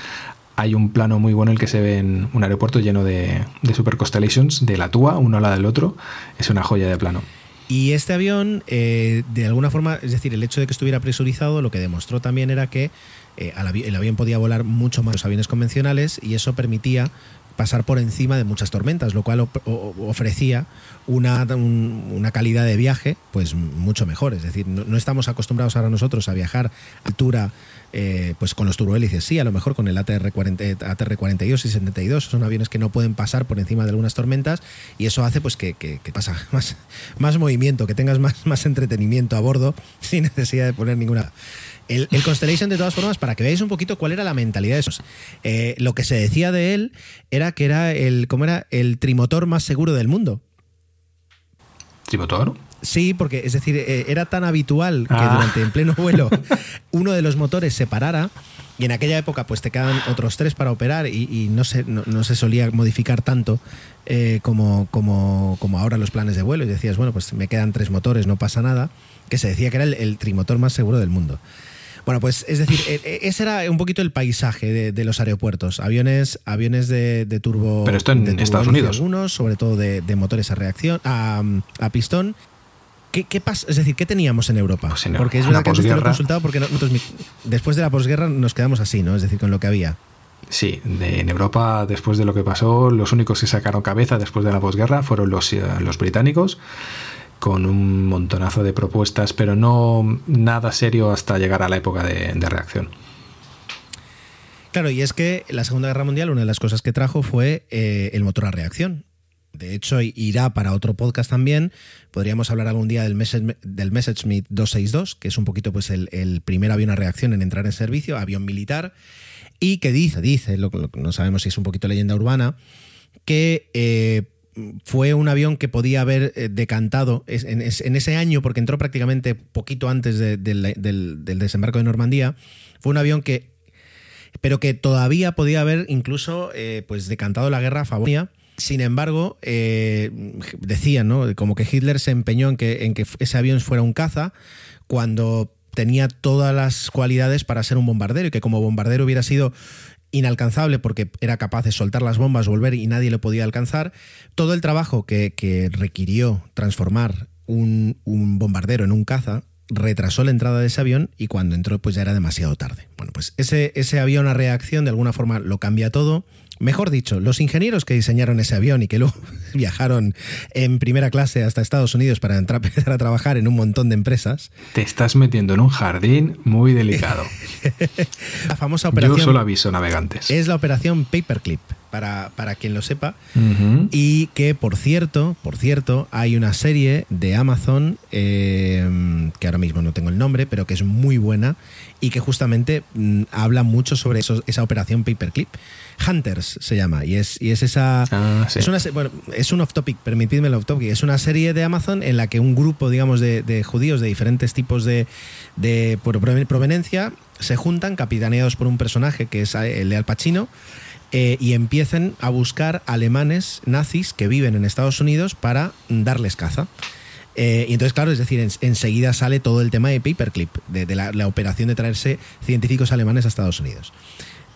[SPEAKER 4] hay un plano muy bueno en el que se ve en un aeropuerto lleno de, de Super Constellations, de la TUA, uno al lado del otro, es una joya de plano.
[SPEAKER 1] Y este avión, eh, de alguna forma, es decir, el hecho de que estuviera presurizado, lo que demostró también era que eh, el avión podía volar mucho más que los aviones convencionales y eso permitía pasar por encima de muchas tormentas, lo cual ofrecía una, un, una, calidad de viaje pues mucho mejor. Es decir, no, no, estamos acostumbrados ahora nosotros a viajar a altura eh, pues con los turbohélices. Sí, a lo mejor con el ATR, 40, ATR 42 y 72 son aviones que no pueden pasar por encima de algunas tormentas y eso hace pues que, que, que pasa más, más movimiento, que tengas más, más entretenimiento a bordo sin necesidad de poner ninguna... El, el, Constellation, de todas formas, para que veáis un poquito cuál era la mentalidad de esos. Eh, lo que se decía de él era que era el, ¿cómo era? el trimotor más seguro del mundo.
[SPEAKER 4] ¿Trimotor?
[SPEAKER 1] Sí, porque es decir, era tan habitual que ah. durante en pleno vuelo uno de los motores se parara Y en aquella época, pues te quedan otros tres para operar y, no, se, no, se solía modificar tanto eh, como, como, como, ahora los planes de vuelo. Y decías, bueno, pues me quedan tres motores, no pasa nada. Que se decía que era el, trimotor más seguro del mundo. Bueno, pues es decir, e, e, ese era un poquito el paisaje de, los aeropuertos. Aviones, aviones de, turbo.
[SPEAKER 4] Pero esto en Estados Unidos.
[SPEAKER 1] Algunos, sobre todo de, motores a reacción, a, a pistón ¿Qué, pasa? Es decir, ¿qué teníamos en Europa?
[SPEAKER 4] Pues
[SPEAKER 1] porque es verdad que antes te lo he consultado porque nosotros, después de la posguerra nos quedamos así, ¿no? Es decir, con lo que había.
[SPEAKER 4] Sí, en Europa, después de lo que pasó, los únicos que sacaron cabeza después de la posguerra fueron los, eh, los británicos, con un montonazo de propuestas, pero no nada serio hasta llegar a la época de, reacción.
[SPEAKER 1] Claro, y es que la Segunda Guerra Mundial, una de las cosas que trajo fue eh, el motor a reacción. De hecho, irá para otro podcast también. Podríamos hablar algún día del, Message, del Messerschmitt 262, que es un poquito pues el, primer avión a reacción en entrar en servicio, avión militar, y que dice, dice, lo, no sabemos si es un poquito leyenda urbana, que eh, fue un avión que podía haber eh, decantado en, ese año, porque entró prácticamente poquito antes del, desembarco de Normandía, fue un avión que pero que todavía podía haber incluso eh, pues decantado la guerra a favor sin embargo, eh, decían, ¿no? Como que Hitler se empeñó en que, en que ese avión fuera un caza cuando tenía todas las cualidades para ser un bombardero y que como bombardero hubiera sido inalcanzable porque era capaz de soltar las bombas, volver y nadie lo podía alcanzar. Todo el trabajo que, requirió transformar un, un, bombardero en un caza retrasó la entrada de ese avión y cuando entró pues ya era demasiado tarde. Bueno, pues ese, ese avión a reacción de alguna forma lo cambia todo Mejor dicho, los ingenieros que diseñaron ese avión y que luego viajaron en primera clase hasta Estados Unidos para entrar, empezar a trabajar en un montón de empresas.
[SPEAKER 4] Te estás metiendo en un jardín muy delicado.
[SPEAKER 1] la famosa operación.
[SPEAKER 4] Yo solo aviso navegantes.
[SPEAKER 1] Es la operación Paperclip. Para, para, quien lo sepa. Y que, por cierto, por cierto, hay una serie de Amazon, eh, que ahora mismo no tengo el nombre, pero que es muy buena y que justamente mm, habla mucho sobre esa operación Paperclip. Hunters se llama, y es, y es esa. Ah, es, una, bueno, es un off-topic, permitidme el off-topic. Es una serie de Amazon en la que un grupo, digamos, de, judíos de diferentes tipos de, de proveniencia se juntan, capitaneados por un personaje que es el de Al Pacino. Eh, y empiecen a buscar alemanes nazis que viven en Estados Unidos para darles caza. Eh, y entonces, claro, es decir, enseguida sale todo el tema de Paperclip, de, la, operación de traerse científicos alemanes a Estados Unidos.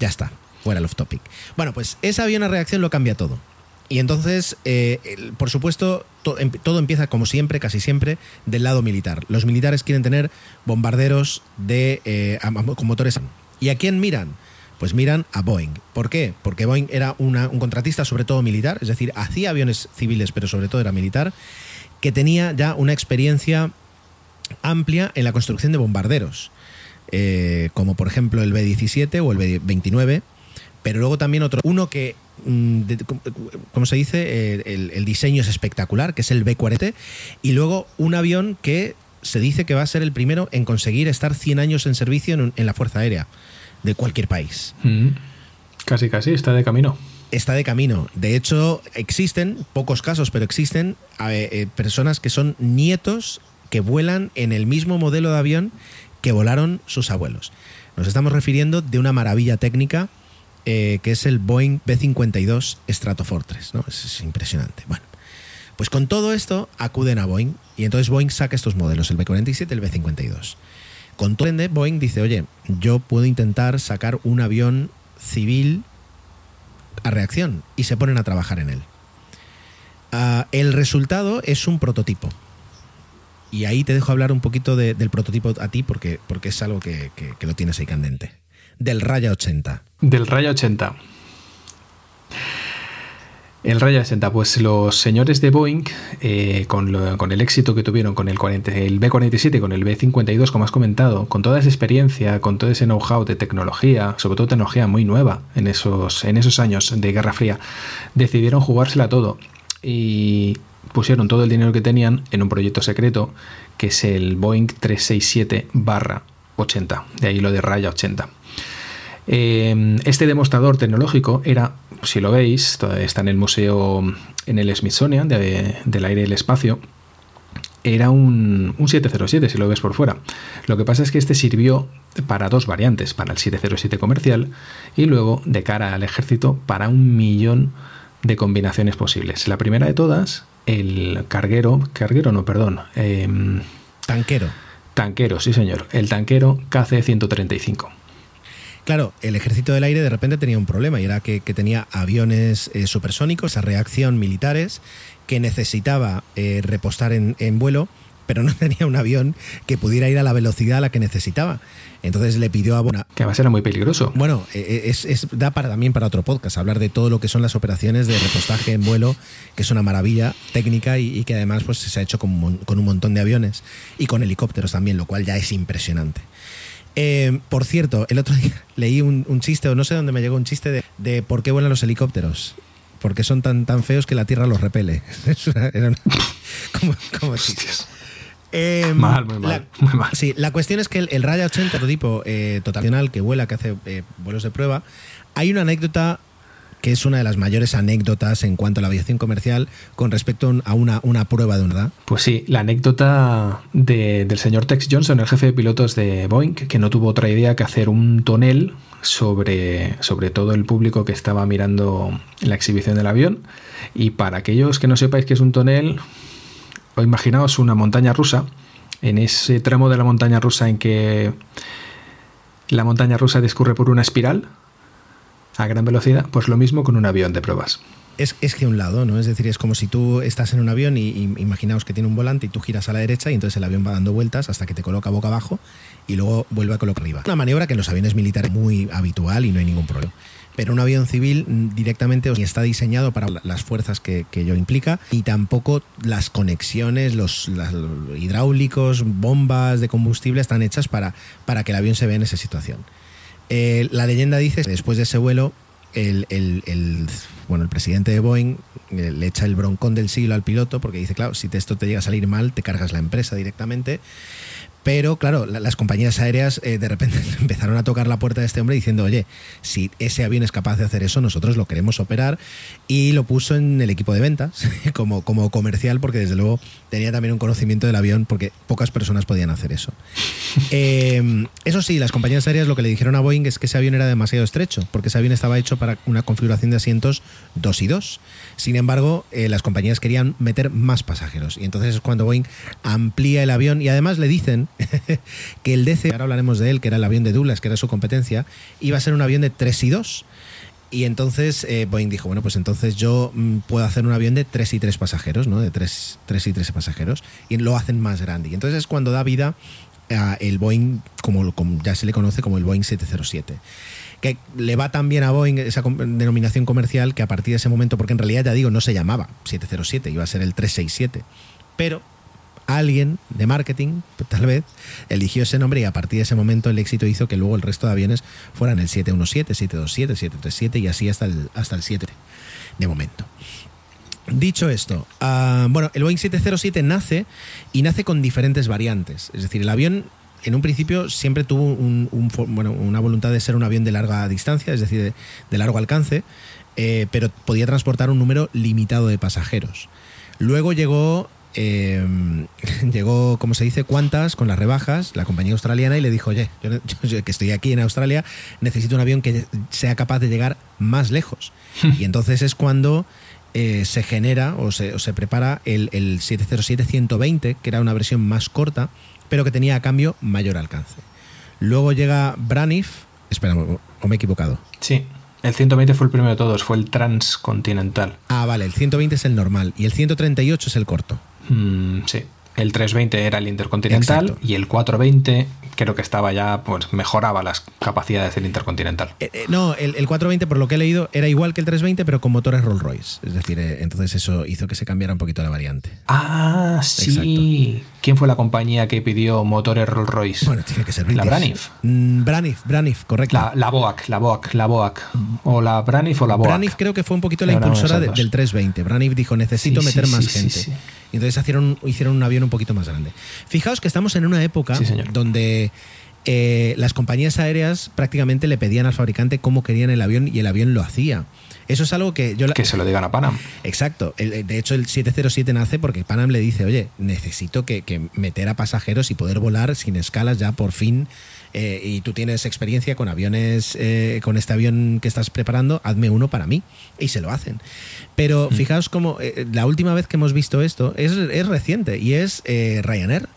[SPEAKER 1] Ya está fuera el off topic. Bueno, pues esa avión a reacción lo cambia todo. Y entonces, eh, por supuesto, em, todo empieza, como siempre, casi siempre, del lado militar. Los militares quieren tener bombarderos de, eh, con motores. ¿Y a quién miran? Pues miran a Boeing. ¿Por qué? Porque Boeing era un contratista sobre todo militar, es decir, hacía aviones civiles, pero sobre todo era militar, que tenía ya una experiencia amplia en la construcción de bombarderos, eh, como por ejemplo el B-17 o el B-29 pero luego también otro, uno que, mm, como se dice, el, diseño es espectacular, que es el B-40, y luego un avión que se dice que va a ser el primero en conseguir estar 100 años en servicio en, la Fuerza Aérea de cualquier país.
[SPEAKER 4] Mm. Casi, casi, está de camino.
[SPEAKER 1] Está de camino. De hecho, existen, pocos casos, pero existen eh, personas que son nietos que vuelan en el mismo modelo de avión que volaron sus abuelos. Nos estamos refiriendo de una maravilla técnica eh, que es el Boeing B-52 Stratofortress. ¿no? Es, impresionante. Bueno, pues con todo esto acuden a Boeing y entonces Boeing saca estos modelos, el B-47 y el B-52. Con todo Boeing dice, oye, yo puedo intentar sacar un avión civil a reacción y se ponen a trabajar en él. Ah, el resultado es un prototipo. Y ahí te dejo hablar un poquito del prototipo a ti porque, porque es algo que, que lo tienes ahí candente del Raya 80.
[SPEAKER 4] Del Raya 80. El Raya 80, pues los señores de Boeing, eh, con, el éxito que tuvieron con el, el B-47 con el B-52, como has comentado, con toda esa experiencia, con todo ese know-how de tecnología, sobre todo tecnología muy nueva en esos, en esos años de Guerra Fría, decidieron jugársela todo y pusieron todo el dinero que tenían en un proyecto secreto que es el Boeing 367-80, de ahí lo de Raya 80. Em, este demostrador tecnológico era, si lo veis, está en el museo, en el Smithsonian del aire y el espacio. era un, un 707 si lo ves por fuera. Lo que pasa es que este sirvió para dos variantes, para el 707 comercial y luego de cara al ejército para un millón de combinaciones posibles. La primera de todas, el carguero, carguero no, perdón, em,
[SPEAKER 1] Tanquero.
[SPEAKER 4] tanquero, sí señor, el tanquero KC-135.
[SPEAKER 1] Claro, el ejército del aire de repente tenía un problema y era que, que tenía aviones eh, supersónicos a reacción militares que necesitaba eh, repostar en, en vuelo, pero no tenía un avión que pudiera ir a la velocidad a la que necesitaba. Entonces le pidió a Bona.
[SPEAKER 4] Que además era muy peligroso.
[SPEAKER 1] Bueno, eh, es, es- da para, también para otro podcast, hablar de todo lo que son las operaciones de repostaje en vuelo, que es una maravilla técnica y, y que además pues, se ha hecho con, con un montón de aviones y con helicópteros también, lo cual ya es impresionante. Eh, por cierto, el otro día leí un, un chiste, o no sé dónde me llegó un chiste de, de por qué vuelan los helicópteros. Porque son tan, tan feos que la Tierra los repele. Es una- era una- como, como. Eh,
[SPEAKER 4] Mal, muy mal,
[SPEAKER 1] la-
[SPEAKER 4] muy mal.
[SPEAKER 1] Sí, la cuestión es que el, el Raya 80, prototipo eh, totacional que vuela, que hace eh, vuelos de prueba, hay una anécdota que es una de las mayores anécdotas en cuanto a la aviación comercial con respecto a una, una prueba de edad.
[SPEAKER 4] Pues sí, la anécdota de- del señor Tex Johnson, el jefe de pilotos de Boeing, que no tuvo otra idea que hacer un tonel sobre, sobre todo el público que estaba mirando la exhibición del avión. Y para aquellos que no sepáis qué es un tonel, o imaginaos una montaña rusa, en ese tramo de la montaña rusa en que la montaña rusa discurre por una espiral a gran velocidad, pues lo mismo con un avión de pruebas.
[SPEAKER 1] Es, que un lado, ¿no? Es decir, es como si tú estás en un avión y, imaginaos que tiene un volante y tú giras a la derecha y entonces el avión va dando vueltas hasta que te coloca boca abajo y luego vuelve a colocar arriba. Una maniobra que en los aviones militares es muy habitual y no hay ningún problema. Pero un avión civil mm, directamente está diseñado para la- las fuerzas que, ello implica y tampoco las conexiones, los, las- hidráulicos, bombas de combustible están hechas para, para que el avión se vea en esa situación. Eh, la leyenda dice que después de ese vuelo, el, bueno, el presidente de Boeing eh, le echa el broncón del siglo al piloto porque dice, claro, si esto te llega a salir mal, te cargas la empresa directamente. Pero claro, la- las compañías aéreas eh, de repente empezaron a tocar la puerta de este hombre diciendo, oye, si ese avión es capaz de hacer eso, nosotros lo queremos operar. Y lo puso en el equipo de ventas como, como comercial porque desde luego tenía también un conocimiento del avión porque pocas personas podían hacer eso. Eh, eso sí, las compañías aéreas lo que le dijeron a Boeing es que ese avión era demasiado estrecho, porque ese avión estaba hecho para una configuración de asientos 2 y 2. Sin embargo, eh, las compañías querían meter más pasajeros. Y entonces es cuando Boeing amplía el avión y además le dicen que el DC, ahora hablaremos de él, que era el avión de Douglas, que era su competencia, iba a ser un avión de 3 y 2. Y entonces eh, Boeing dijo, bueno, pues entonces yo mm, puedo hacer un avión de 3 y 3 pasajeros, ¿no? De 3, y 3 pasajeros. Y lo hacen más grande. Y entonces es cuando da vida a el Boeing, como, ya se le conoce como el Boeing 707 que le va tan bien a Boeing esa denominación comercial que a partir de ese momento, porque en realidad ya digo, no se llamaba 707, iba a ser el 367, pero alguien de marketing, tal vez, eligió ese nombre y a partir de ese momento el éxito hizo que luego el resto de aviones fueran el 717, 727, 737 y así hasta el, hasta el 7 de momento. Dicho esto, ah, bueno, el Boeing 707 nace y nace con diferentes variantes. Es decir, el avión en un principio siempre tuvo un- una voluntad de ser un avión de larga distancia, es decir, de, de largo alcance, eh, pero podía transportar un número limitado de pasajeros. Luego llegó, eh, llegó, como se dice, Qantas con las rebajas, la compañía australiana, y le dijo, oye, yo, yo que estoy aquí en Australia, necesito un avión que sea capaz de llegar más lejos. y entonces es cuando eh, se genera o se, o se prepara el, el 707-120, que era una versión más corta, pero que tenía a cambio mayor alcance. Luego llega Braniff, espera, o me he equivocado.
[SPEAKER 4] Sí, el 120 fue el primero de todos, fue el transcontinental.
[SPEAKER 1] Ah, vale, el 120 es el normal y el 138 es el corto.
[SPEAKER 4] Mm, sí. El 320 era el intercontinental
[SPEAKER 1] Exacto.
[SPEAKER 4] y el 420 creo que estaba ya, pues mejoraba las capacidades del intercontinental.
[SPEAKER 1] Eh, eh, no, el, el 420, por lo que he leído, era igual que el 320, pero con motores Rolls Royce. Es decir, eh, entonces eso hizo que se cambiara un poquito la variante.
[SPEAKER 4] Ah, sí. ¿Quién fue la compañía que pidió motores Rolls Royce?
[SPEAKER 1] Bueno, tiene que ser
[SPEAKER 4] La
[SPEAKER 1] British.
[SPEAKER 4] Braniff.
[SPEAKER 1] Mm, Braniff, Braniff, correcto.
[SPEAKER 4] La, la Boac, la Boac, la Boac. O la Braniff o la Boac.
[SPEAKER 1] Braniff creo que fue un poquito la impulsora del 320. Braniff dijo, necesito
[SPEAKER 4] Sí,
[SPEAKER 1] meter
[SPEAKER 4] sí,
[SPEAKER 1] más
[SPEAKER 4] sí, sí,
[SPEAKER 1] gente. Y entonces hicieron, hicieron un avión un poquito más grande. Fijaos que estamos en una época
[SPEAKER 4] Sí,
[SPEAKER 1] donde eh, las compañías aéreas prácticamente le pedían al fabricante cómo querían el avión y el avión lo hacía. Eso es algo que yo...
[SPEAKER 4] Que se lo digan a Panam.
[SPEAKER 1] Exacto. de hecho, el 707 nace porque Panam le dice, oye, necesito que, meter a pasajeros y poder volar sin escalas ya por fin. Eh, y tú tienes experiencia con aviones, eh, con este avión que estás preparando, hazme uno para mí. Y se lo hacen. Pero mm. fijaos como la última vez que hemos visto esto es, es reciente y es Ryanair.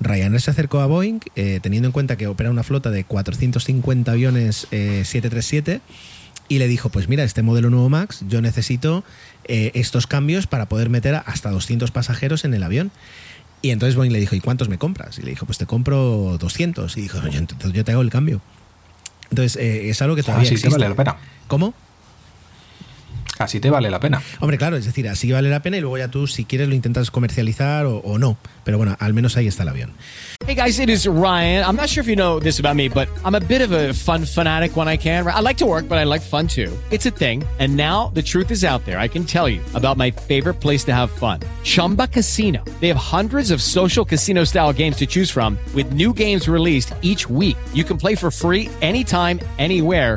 [SPEAKER 1] Ryanair se acercó a Boeing, eh, teniendo en cuenta que opera una flota de 450 aviones 737, eh, y le dijo, pues mira, este modelo nuevo MAX, yo necesito eh, estos cambios para poder meter hasta 200 pasajeros en el avión. Y entonces Boeing le dijo, ¿y cuántos me compras? Y le dijo, pues te compro 200. Y dijo, yo, entonces yo te hago el cambio. Entonces, es algo que todavía
[SPEAKER 4] ah, existe. vale la pena.
[SPEAKER 1] ¿Cómo?
[SPEAKER 4] Así te vale la pena.
[SPEAKER 1] Hombre, claro, es decir, así vale la pena y luego ya tú, si quieres, lo intentas comercializar o, o no. Pero bueno, al menos ahí está el avión.
[SPEAKER 3] Hey guys, it is Ryan. I'm not sure if you know this about me, but I'm a bit of a fun fanatic when I can. I like to work, but I like fun too. It's a thing. And now the truth is out there. I can tell you about my favorite place to have fun. Chumba Casino. They have hundreds of social casino style games to choose from with new games released each week. You can play for free anytime, anywhere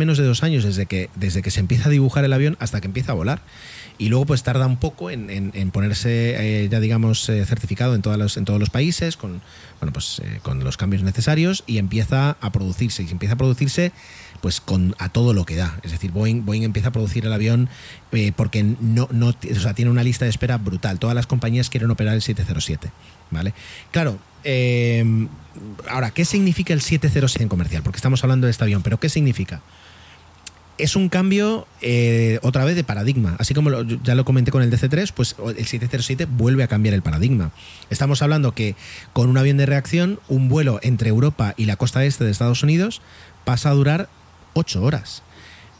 [SPEAKER 1] menos de dos años desde que, desde que se empieza a dibujar el avión hasta que empieza a volar. Y luego pues tarda un poco en, ponerse eh, ya digamos eh, certificado en, todos los, en todos los países con, bueno, pues, eh, con los cambios necesarios y empieza a producirse. Y empieza a producirse pues con a todo lo que da. Es decir, Boeing, Boeing empieza a producir el avión porque no, no, o sea, tiene una lista de espera brutal. Todas las compañías quieren operar el 707. ¿Vale? Claro, ahora, ¿qué significa el 707 en comercial? Porque estamos hablando de este avión, pero ¿qué significa? Es un cambio eh, otra vez de paradigma. Así como ya lo comenté con el DC3, pues el 707 vuelve a cambiar el paradigma. Estamos hablando que con un avión de reacción, un vuelo entre Europa y la costa este de Estados Unidos pasa a durar 8 horas.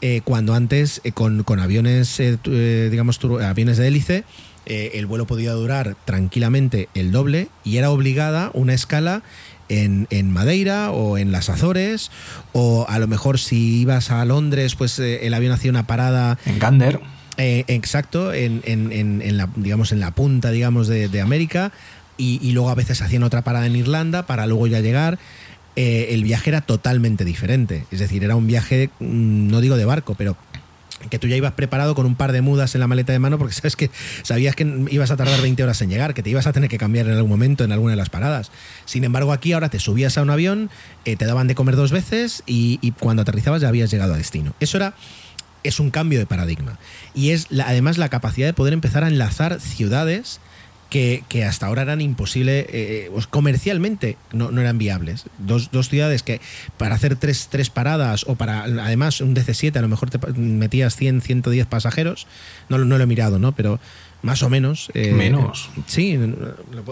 [SPEAKER 1] Eh, cuando antes eh, con, aviones, digamos, aviones de hélice, el vuelo podía durar tranquilamente el doble y era obligada una escala en, Madeira o en las Azores, o a lo mejor si ibas a Londres, pues eh, el avión hacía una parada.
[SPEAKER 4] En Gander.
[SPEAKER 1] Eh, exacto, en, en, la, digamos, en la punta digamos, de, América, y, luego a veces hacían otra parada en Irlanda para luego ya llegar. Eh, el viaje era totalmente diferente. Es decir, era un viaje, mm, no digo de barco, pero que tú ya ibas preparado con un par de mudas en la maleta de mano porque sabes que sabías que ibas a tardar 20 horas en llegar, que te ibas a tener que cambiar en algún momento en alguna de las paradas. Sin embargo, aquí ahora te subías a un avión, eh, te daban de comer dos veces y, y, cuando aterrizabas ya habías llegado a destino. Eso era es un cambio de paradigma y es además la capacidad de poder empezar a enlazar ciudades que, hasta ahora eran imposibles, eh, eh, comercialmente no, eran viables. Dos, ciudades que para hacer tres, tres paradas o para, además, un DC-7 a lo mejor te metías 100, 110 pasajeros, no, no lo he mirado, ¿no? Pero más o menos.
[SPEAKER 4] Eh, menos.
[SPEAKER 1] Sí,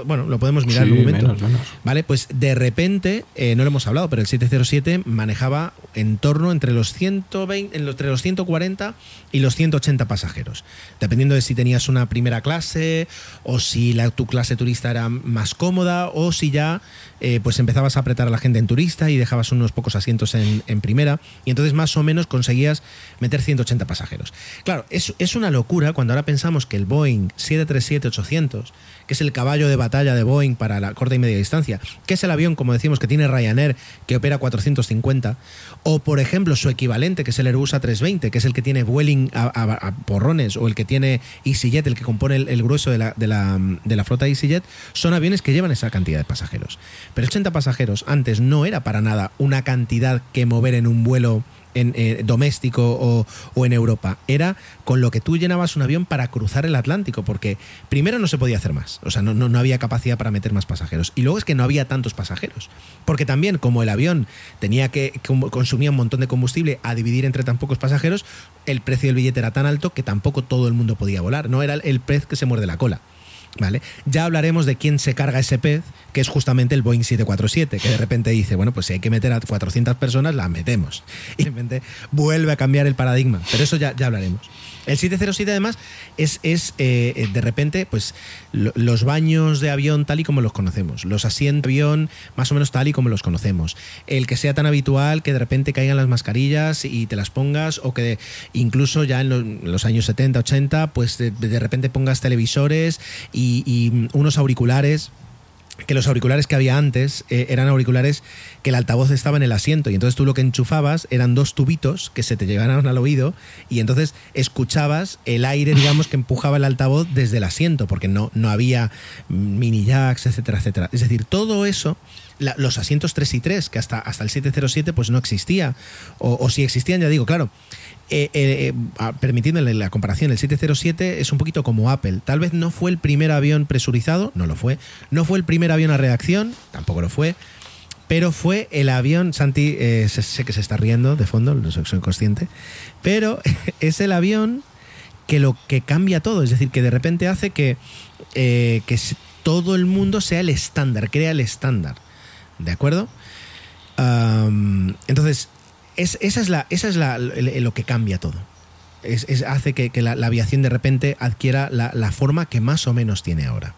[SPEAKER 1] bueno, lo podemos mirar en un momento.
[SPEAKER 4] Menos, menos.
[SPEAKER 1] Vale, pues de repente, eh, no lo hemos hablado, pero el 707 manejaba en torno entre los 120, entre los 140 y los 180 pasajeros. Dependiendo de si tenías una primera clase, o si la, tu clase turista era más cómoda, o si ya eh, pues empezabas a apretar a la gente en turista y dejabas unos pocos asientos en, primera, y entonces más o menos conseguías meter 180 pasajeros. Claro, es, es una locura cuando ahora pensamos que el Boeing 737-800, que es el caballo de batalla de Boeing para la corta y media distancia, que es el avión, como decimos, que tiene Ryanair, que opera 450, o por ejemplo su equivalente, que es el Airbus A320, que es el que tiene Vueling a, porrones, o el que tiene EasyJet, el que compone el, grueso de la, de, la, de la flota EasyJet, son aviones que llevan esa cantidad de pasajeros. Pero 80 pasajeros antes no era para nada una cantidad que mover en un vuelo en, eh, doméstico o, en Europa. Era con lo que tú llenabas un avión para cruzar el Atlántico, porque primero no se podía hacer más, o sea, no, no, no había capacidad para meter más pasajeros. Y luego es que no había tantos pasajeros, porque también como el avión tenía que, consumía un montón de combustible a dividir entre tan pocos pasajeros, el precio del billete era tan alto que tampoco todo el mundo podía volar, no era el pez que se muerde la cola. ¿Vale? Ya hablaremos de quién se carga ese pez, que es justamente el Boeing 747, que de repente dice, bueno, pues si hay que meter a 400 personas, las metemos. Y de repente vuelve a cambiar el paradigma, pero eso ya, ya hablaremos. El 707 además es, es eh, de repente pues lo- los baños de avión tal y como los conocemos, los asientos de avión más o menos tal y como los conocemos, el que sea tan habitual que de repente caigan las mascarillas y te las pongas o que incluso ya en los, años 70, 80 pues de, de repente pongas televisores y, y unos auriculares que los auriculares que había antes eh, eran auriculares que el altavoz estaba en el asiento y entonces tú lo que enchufabas eran dos tubitos que se te llegaban al oído y entonces escuchabas el aire, digamos, que empujaba el altavoz desde el asiento porque no, no había mini jacks, etcétera, etcétera. Es decir, todo eso, los asientos 3 y 3, que hasta, hasta el 707 pues no existía, o si existían, ya digo, claro, eh, eh, permitiéndole la comparación, el 707 es un poquito como Apple. Tal vez no fue el primer avión presurizado, no lo fue. No fue el primer avión a reacción, tampoco lo fue. Pero fue el avión, Santi, eh, sé, que se está riendo de fondo, no soy, soy consciente, pero es el avión que lo que cambia todo, es decir, que de repente hace que, que todo el mundo sea el estándar, crea el estándar. ¿De acuerdo? Entonces, es, esa es, la, esa es la, lo que cambia todo. Es, es- hace que, que la, la aviación de repente adquiera la, la forma que más o menos tiene ahora.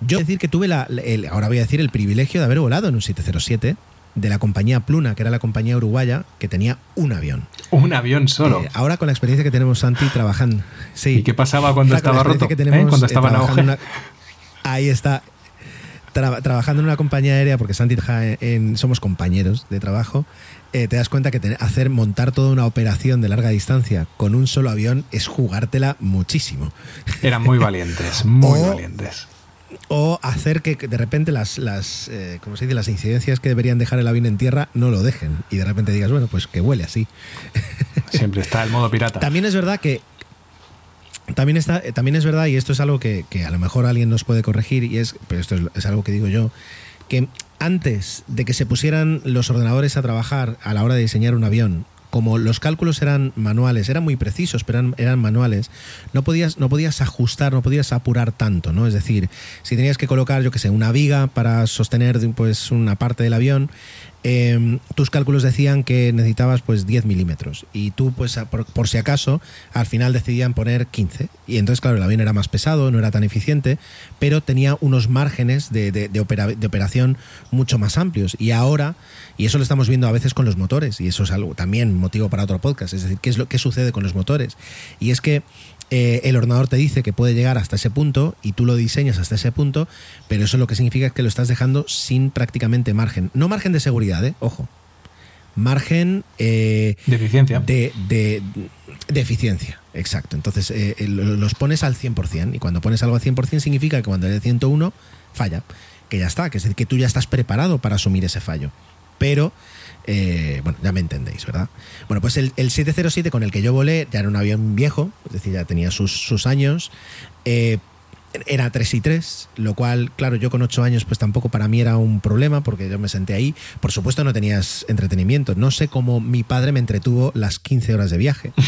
[SPEAKER 1] Yo decir que tuve la, el- ahora voy a decir el privilegio de haber volado en un 707 de la compañía Pluna, que era la compañía uruguaya que tenía un avión.
[SPEAKER 4] Un avión solo.
[SPEAKER 1] Eh, ahora con la experiencia que tenemos Santi trabajando. Sí.
[SPEAKER 4] ¿Y qué pasaba cuando
[SPEAKER 1] Ahora
[SPEAKER 4] estaba roto?
[SPEAKER 1] que tenemos,
[SPEAKER 4] ¿Eh? Cuando
[SPEAKER 1] eh,
[SPEAKER 4] estaba en
[SPEAKER 1] una- ahí está. Tra- trabajando en una compañía aérea, porque Santi trabaja en, en- somos compañeros de trabajo, eh, te das cuenta que hacer montar toda una operación de larga distancia con un solo avión es jugártela muchísimo.
[SPEAKER 4] Eran muy valientes, muy
[SPEAKER 1] O-
[SPEAKER 4] valientes.
[SPEAKER 1] O hacer que de repente las, las eh, ¿cómo se dice? las incidencias que deberían dejar el avión en tierra no lo dejen. Y de repente digas, bueno, pues que huele así.
[SPEAKER 4] Siempre está el modo pirata.
[SPEAKER 1] También es verdad que. También, está, eh, también es verdad, y esto es algo que, que a lo mejor alguien nos puede corregir, y es, pero esto es, es algo que digo yo, que antes de que se pusieran los ordenadores a trabajar a la hora de diseñar un avión, como los cálculos eran manuales, eran muy precisos, pero eran, manuales, no podías, no podías ajustar, no podías apurar tanto, ¿no? Es decir, si tenías que colocar, yo que sé, una viga para sostener pues, una parte del avión, eh, tus cálculos decían que necesitabas pues 10 milímetros. Y tú pues por, por si acaso al final decidían poner 15 y entonces claro el avión era más pesado, no era tan eficiente pero tenía unos márgenes de, de- de operación mucho más amplios. Y ahora y eso lo estamos viendo a veces con los motores y eso es algo también motivo para otro podcast es decir, ¿qué es lo que sucede con los motores? y es que eh, el ordenador te dice que puede llegar hasta ese punto y tú lo diseñas hasta ese punto, pero eso lo que significa es que lo estás dejando sin prácticamente margen. No margen de seguridad, ¿eh? ojo. Margen eh,
[SPEAKER 4] De eficiencia.
[SPEAKER 1] de, de- de eficiencia, exacto. Entonces lo- los pones al 100% y cuando pones algo al 100% significa que cuando el 101 falla, que ya está, que es decir, que tú ya estás preparado para asumir ese fallo. Pero, eh, bueno, ya me entendéis, ¿verdad? Bueno, pues el, el 707 con el que yo volé ya era un avión viejo, es decir, ya tenía sus, sus años. eh, era 3 y 3, lo cual, claro, yo con 8 años pues tampoco para mí era un problema porque yo me senté ahí. Por supuesto no tenías entretenimiento. No sé cómo mi padre me entretuvo las 15 horas de viaje.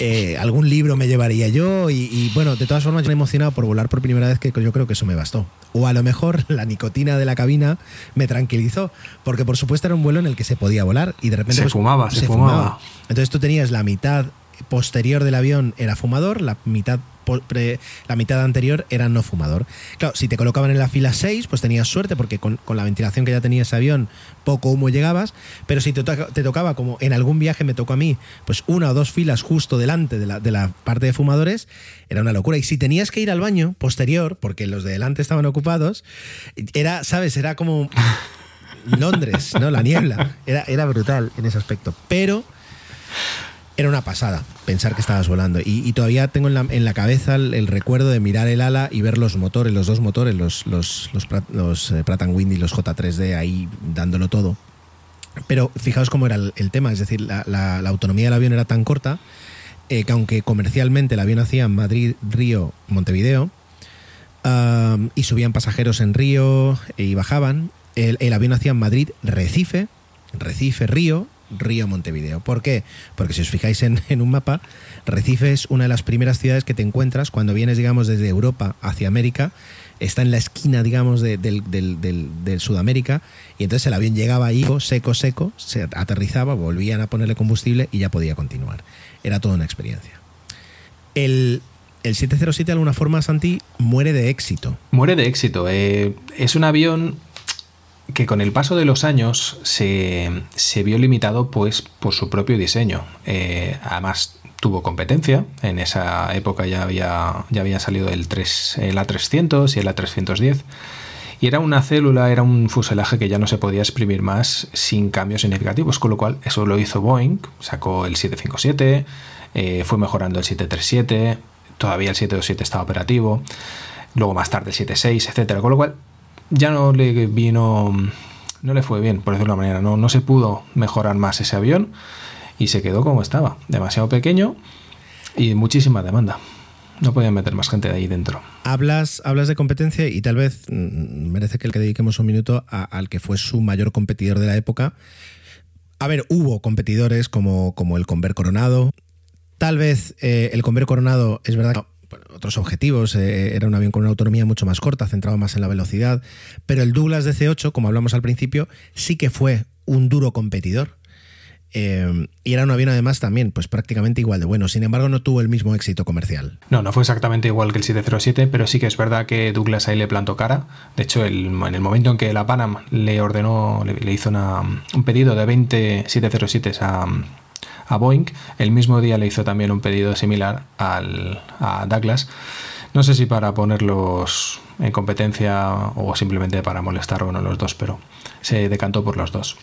[SPEAKER 1] Eh, algún libro me llevaría yo y, y, bueno, de todas formas yo me he emocionado por volar por primera vez que yo creo que eso me bastó. O a lo mejor la nicotina de la cabina me tranquilizó, porque por supuesto era un vuelo en el que se podía volar y de repente
[SPEAKER 4] Se
[SPEAKER 1] pues,
[SPEAKER 4] fumaba, se fumaba.
[SPEAKER 1] Entonces tú tenías la mitad posterior del avión era fumador, la mitad la mitad anterior era no fumador. Claro, si te colocaban en la fila 6, pues tenías suerte porque con, con la ventilación que ya tenía ese avión, poco humo llegabas, pero si te, te tocaba, como en algún viaje me tocó a mí, pues una o dos filas justo delante de la, de la parte de fumadores, era una locura. Y si tenías que ir al baño posterior, porque los de delante estaban ocupados, era, ¿sabes? Era como Londres, ¿no? La niebla. Era, era brutal en ese aspecto. Pero era una pasada pensar que estabas volando. Y, todavía tengo en la, cabeza el, recuerdo de mirar el ala y ver los motores, los dos motores, los, los, los, los, eh, Pratt Whitney y los J3D ahí dándolo todo. Pero fijaos cómo era el, tema, es decir, la, autonomía del avión era tan corta eh, que aunque comercialmente el avión hacía Madrid, Río, Montevideo, y subían pasajeros en Río y bajaban, el, el avión hacía Madrid, Recife, Recife, Río, Río, Montevideo. ¿Por qué? Porque si os fijáis en, un mapa, Recife es una de las primeras ciudades que te encuentras cuando vienes, digamos, desde Europa hacia América. Está en la esquina, digamos, de- del, del- del- del Sudamérica. Y entonces el avión llegaba ahí, seco, seco, se aterrizaba, volvían a ponerle combustible y ya podía continuar. Era toda una experiencia. El, el 707, de alguna forma, Santi, muere de éxito.
[SPEAKER 4] Muere de éxito. eh, es un avión que con el paso de los años se, se vio limitado pues, por su propio diseño. Eh, además tuvo competencia. En esa época ya había, ya había salido el, 3, el A300 y el A310. Y era una célula, era un fuselaje que ya no se podía exprimir más sin cambios significativos, con lo cual eso lo hizo Boeing, sacó el 757, eh, fue mejorando el 737, todavía el 727 estaba operativo, luego más tarde el 76, etcétera, con lo cual ya no le vino, no le fue bien, por decirlo de una manera, no, no se pudo mejorar más ese avión y se quedó como estaba, demasiado pequeño y muchísima demanda. No podían meter más gente de ahí dentro.
[SPEAKER 1] Hablas, hablas de competencia y tal vez mm, merece que le dediquemos un minuto al que fue su mayor competidor de la época. A ver, hubo competidores como, como el Conver Coronado. Tal vez eh, el Conver Coronado es verdad otros objetivos, eh, era un avión con una autonomía mucho más corta, centrado más en la velocidad, pero el Douglas DC-8, como hablamos al principio, sí que fue un duro competidor. Eh, y era un avión además también, pues prácticamente igual de bueno. Sin embargo, no tuvo el mismo éxito comercial.
[SPEAKER 4] No, no fue exactamente igual que el 707, pero sí que es verdad que Douglas ahí le plantó cara. De hecho, el- en el momento en que la Panam le ordenó, le, hizo un pedido de 20 707 a, a Boeing, el mismo día le hizo también un pedido similar al, a Douglas. No sé si para ponerlos en competencia o simplemente para molestar a uno de los dos, pero se decantó por los dos.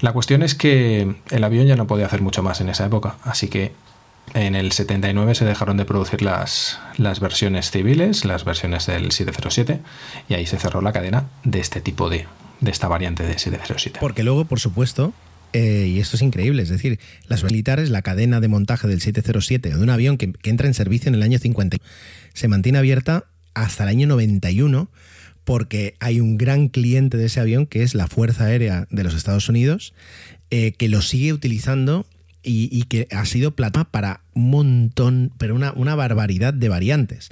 [SPEAKER 4] La cuestión es que el avión ya no podía hacer mucho más en esa época, así que en el 79 se dejaron de producir las, las versiones civiles, las versiones del 707, y ahí se cerró la cadena de este tipo de, de esta variante de 707.
[SPEAKER 1] Porque luego, por supuesto, eh, y esto es increíble, es decir, las militares, la cadena de montaje del 707 de un avión que, entra en servicio en el año 50 se mantiene abierta hasta el año 91 porque hay un gran cliente de ese avión que es la Fuerza Aérea de los Estados Unidos eh, que lo sigue utilizando y, que ha sido plata para un montón, pero una, barbaridad de variantes.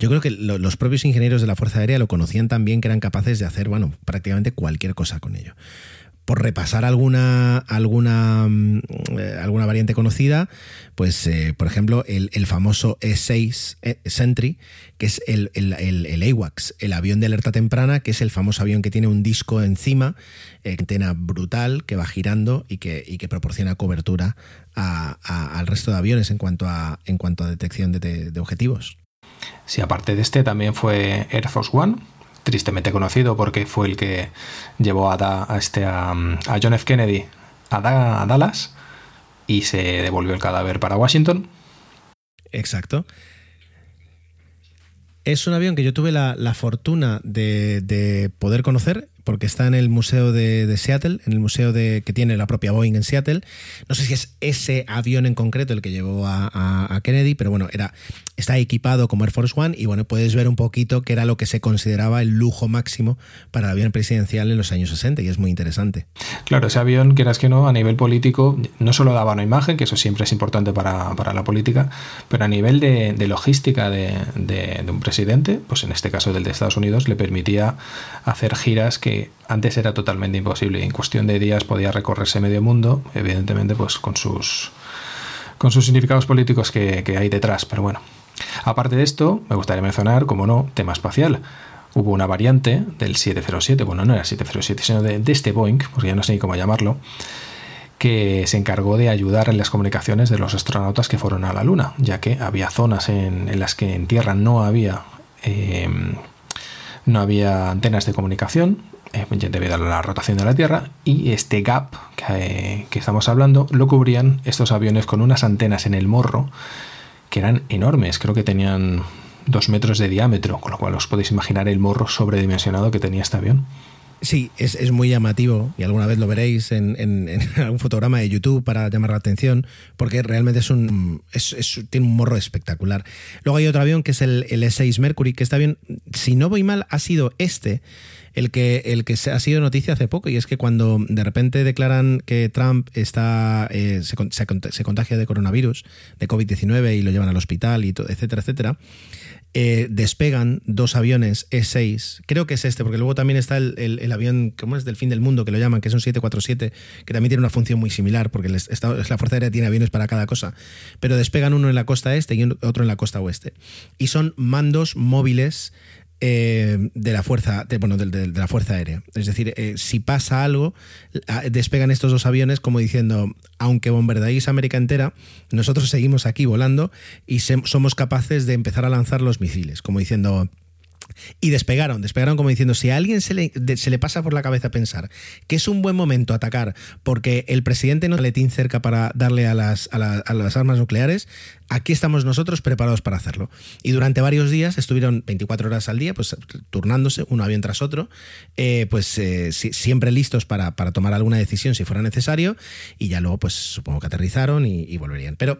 [SPEAKER 1] Yo creo que lo- los propios ingenieros de la Fuerza Aérea lo conocían tan bien que eran capaces de hacer, bueno, prácticamente cualquier cosa con ello por repasar alguna alguna mm, eh, alguna variante conocida, pues eh, por ejemplo el, el famoso E6 eh, Sentry, que es el, el, el- AWACS, el avión de alerta temprana, que es el famoso avión que tiene un disco encima, antena brutal que va girando y que, y que proporciona cobertura al resto de aviones en cuanto a en cuanto a detección de- de- de objetivos.
[SPEAKER 4] Sí, aparte de este también fue Air Force One, tristemente conocido porque fue el que llevó a, este, a, John F. Kennedy a, a Dallas y se devolvió el cadáver para Washington.
[SPEAKER 1] Exacto. Es un avión que yo tuve la, la fortuna de, de poder conocer porque está en el museo de, Seattle, en el museo de, que tiene la propia Boeing en Seattle. No sé si es ese avión en concreto el que llevó a, Kennedy, pero bueno, era, está equipado como Air Force One y bueno, puedes ver un poquito que era lo que se consideraba el lujo máximo para el avión presidencial en los años 60 y es muy interesante.
[SPEAKER 4] Claro, ese avión, quieras que no, a nivel político, no solo daba una imagen, que eso siempre es importante para, para la política, pero a nivel de, logística de- de un presidente, pues en este caso del de Estados Unidos, le permitía hacer giras que antes era totalmente imposible. En cuestión de días podía recorrerse medio mundo, evidentemente, pues con sus, con sus significados políticos que, que hay detrás, pero bueno. Aparte de esto, me gustaría mencionar, como no, tema espacial. Hubo una variante del 707, bueno, no era 707, sino de, este Boeing, porque ya no sé ni cómo llamarlo, que se encargó de ayudar en las comunicaciones de los astronautas que fueron a la Luna, ya que había zonas en, en las que en Tierra no había, eh, no había antenas de comunicación eh, debido a la rotación de la Tierra y este gap que, que estamos hablando lo cubrían estos aviones con unas antenas en el morro que eran enormes, creo que tenían dos metros de diámetro, con lo cual os podéis imaginar el morro sobredimensionado que tenía este avión.
[SPEAKER 1] Sí, es, es, muy llamativo y alguna vez lo veréis en, algún fotograma de YouTube para llamar la atención, porque realmente es un es, es, tiene un morro espectacular. Luego hay otro avión que es el, el E6 Mercury, que está bien, si no voy mal, ha sido este el que, el que ha sido noticia hace poco, y es que cuando de repente declaran que Trump está eh, se, contagia de coronavirus, de COVID-19 y lo llevan al hospital, y etcétera, etcétera, eh, despegan dos aviones E6, creo que es este, porque luego también está el, el, el, avión, ¿cómo es? Del fin del mundo, que lo llaman, que es un 747, que también tiene una función muy similar, porque la Fuerza Aérea tiene aviones para cada cosa, pero despegan uno en la costa este y otro en la costa oeste. Y son mandos móviles eh, de la fuerza de, bueno, de, la fuerza aérea. Es decir eh, si pasa algo despegan estos dos aviones como diciendo aunque bombardeéis América entera nosotros seguimos aquí volando y somos capaces de empezar a lanzar los misiles como diciendo y despegaron, despegaron como diciendo, si a alguien se le, se le, pasa por la cabeza pensar que es un buen momento atacar porque el presidente no tiene letín cerca para darle a las, a, la, las armas nucleares, aquí estamos nosotros preparados para hacerlo. Y durante varios días estuvieron 24 horas al día, pues turnándose uno avión tras otro, eh, pues eh, si, siempre listos para, para, tomar alguna decisión si fuera necesario, y ya luego pues supongo que aterrizaron y, y volverían. Pero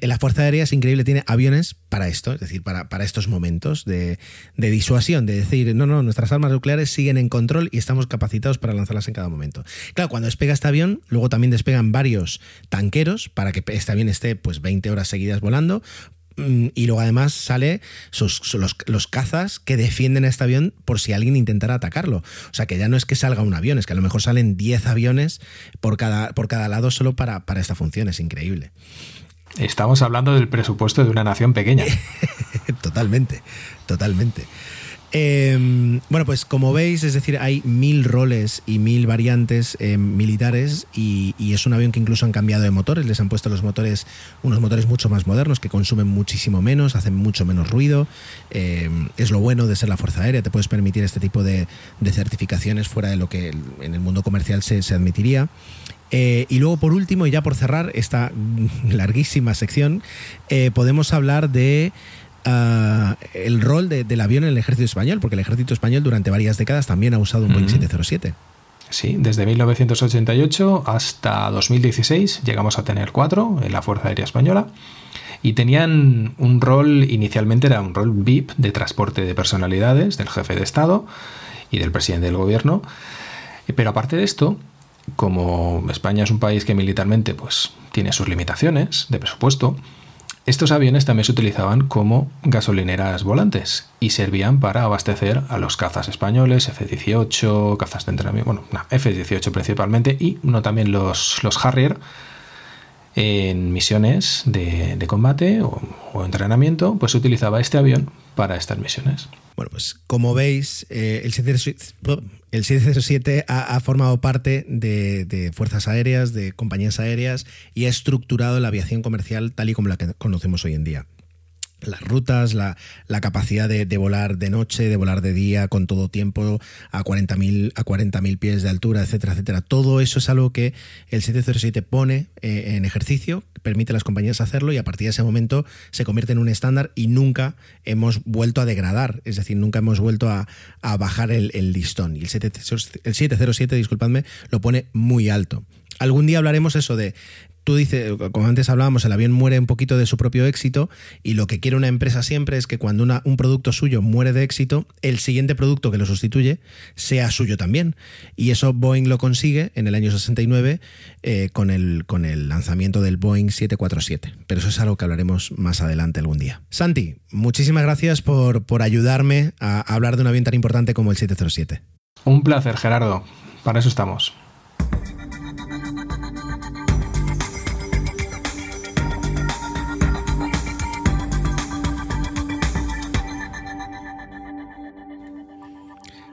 [SPEAKER 1] la Fuerza Aérea es increíble, tiene aviones para esto, es decir, para, para estos momentos de, de, disuasión, de decir, no, no, nuestras armas nucleares siguen en control y estamos capacitados para lanzarlas en cada momento. Claro, cuando despega este avión, luego también despegan varios tanqueros para que este avión esté pues 20 horas seguidas volando, mm, y luego además sale sus, los, los, cazas que defienden este avión por si alguien intentara atacarlo. O sea que ya no es que salga un avión, es que a lo mejor salen 10 aviones por cada, por cada lado solo para, para esta función. Es increíble.
[SPEAKER 4] Estamos hablando del presupuesto de una nación pequeña.
[SPEAKER 1] totalmente, totalmente. Eh, bueno, pues como veis, es decir, hay mil roles y mil variantes eh, militares y, es un avión que incluso han cambiado de motores, les han puesto los motores, unos motores mucho más modernos que consumen muchísimo menos, hacen mucho menos ruido. Eh, es lo bueno de ser la Fuerza Aérea, te puedes permitir este tipo de, certificaciones fuera de lo que en el mundo comercial se admitiría. Eh, y luego, por último, y ya por cerrar esta larguísima sección, eh, podemos hablar de uh, el rol de, del avión en el ejército español, porque el ejército español durante varias décadas también ha usado un Boeing mm. 707.
[SPEAKER 4] Sí, desde 1988 hasta 2016 llegamos a tener cuatro en la Fuerza Aérea Española y tenían un rol, inicialmente era un rol VIP de transporte de personalidades del jefe de Estado y del presidente del gobierno, pero aparte de esto, como España es un país que militarmente pues, tiene sus limitaciones de presupuesto, estos aviones también se utilizaban como gasolineras volantes y servían para abastecer a los cazas españoles, F-18, cazas de entrenamiento, bueno, no, F-18 principalmente, y no también los, los Harrier en misiones de, combate o, o, entrenamiento, pues se utilizaba este avión para estas misiones.
[SPEAKER 1] Bueno, pues como veis, eh, el 707, el 707 ha, formado parte de, fuerzas aéreas, de compañías aéreas y ha estructurado la aviación comercial tal y como la conocemos hoy en día las rutas, la, la capacidad de, de, volar de noche, de volar de día, con todo tiempo, a 40.000 a 40 pies de altura, etcétera, etcétera. Todo eso es algo que el 707 pone eh, en ejercicio, permite a las compañías hacerlo y a partir de ese momento se convierte en un estándar y nunca hemos vuelto a degradar, es decir, nunca hemos vuelto a, a bajar el, listón. Y el, 7, el 707, disculpadme, lo pone muy alto. Algún día hablaremos eso de tú dices, como antes hablábamos, el avión muere un poquito de su propio éxito y lo que quiere una empresa siempre es que cuando una, un producto suyo muere de éxito, el siguiente producto que lo sustituye sea suyo también. Y eso Boeing lo consigue en el año 69 eh, con, el, con el lanzamiento del Boeing 747. Pero eso es algo que hablaremos más adelante algún día. Santi, muchísimas gracias por, por ayudarme a hablar de un avión tan importante como el 707.
[SPEAKER 4] Un placer, Gerardo. Para eso estamos.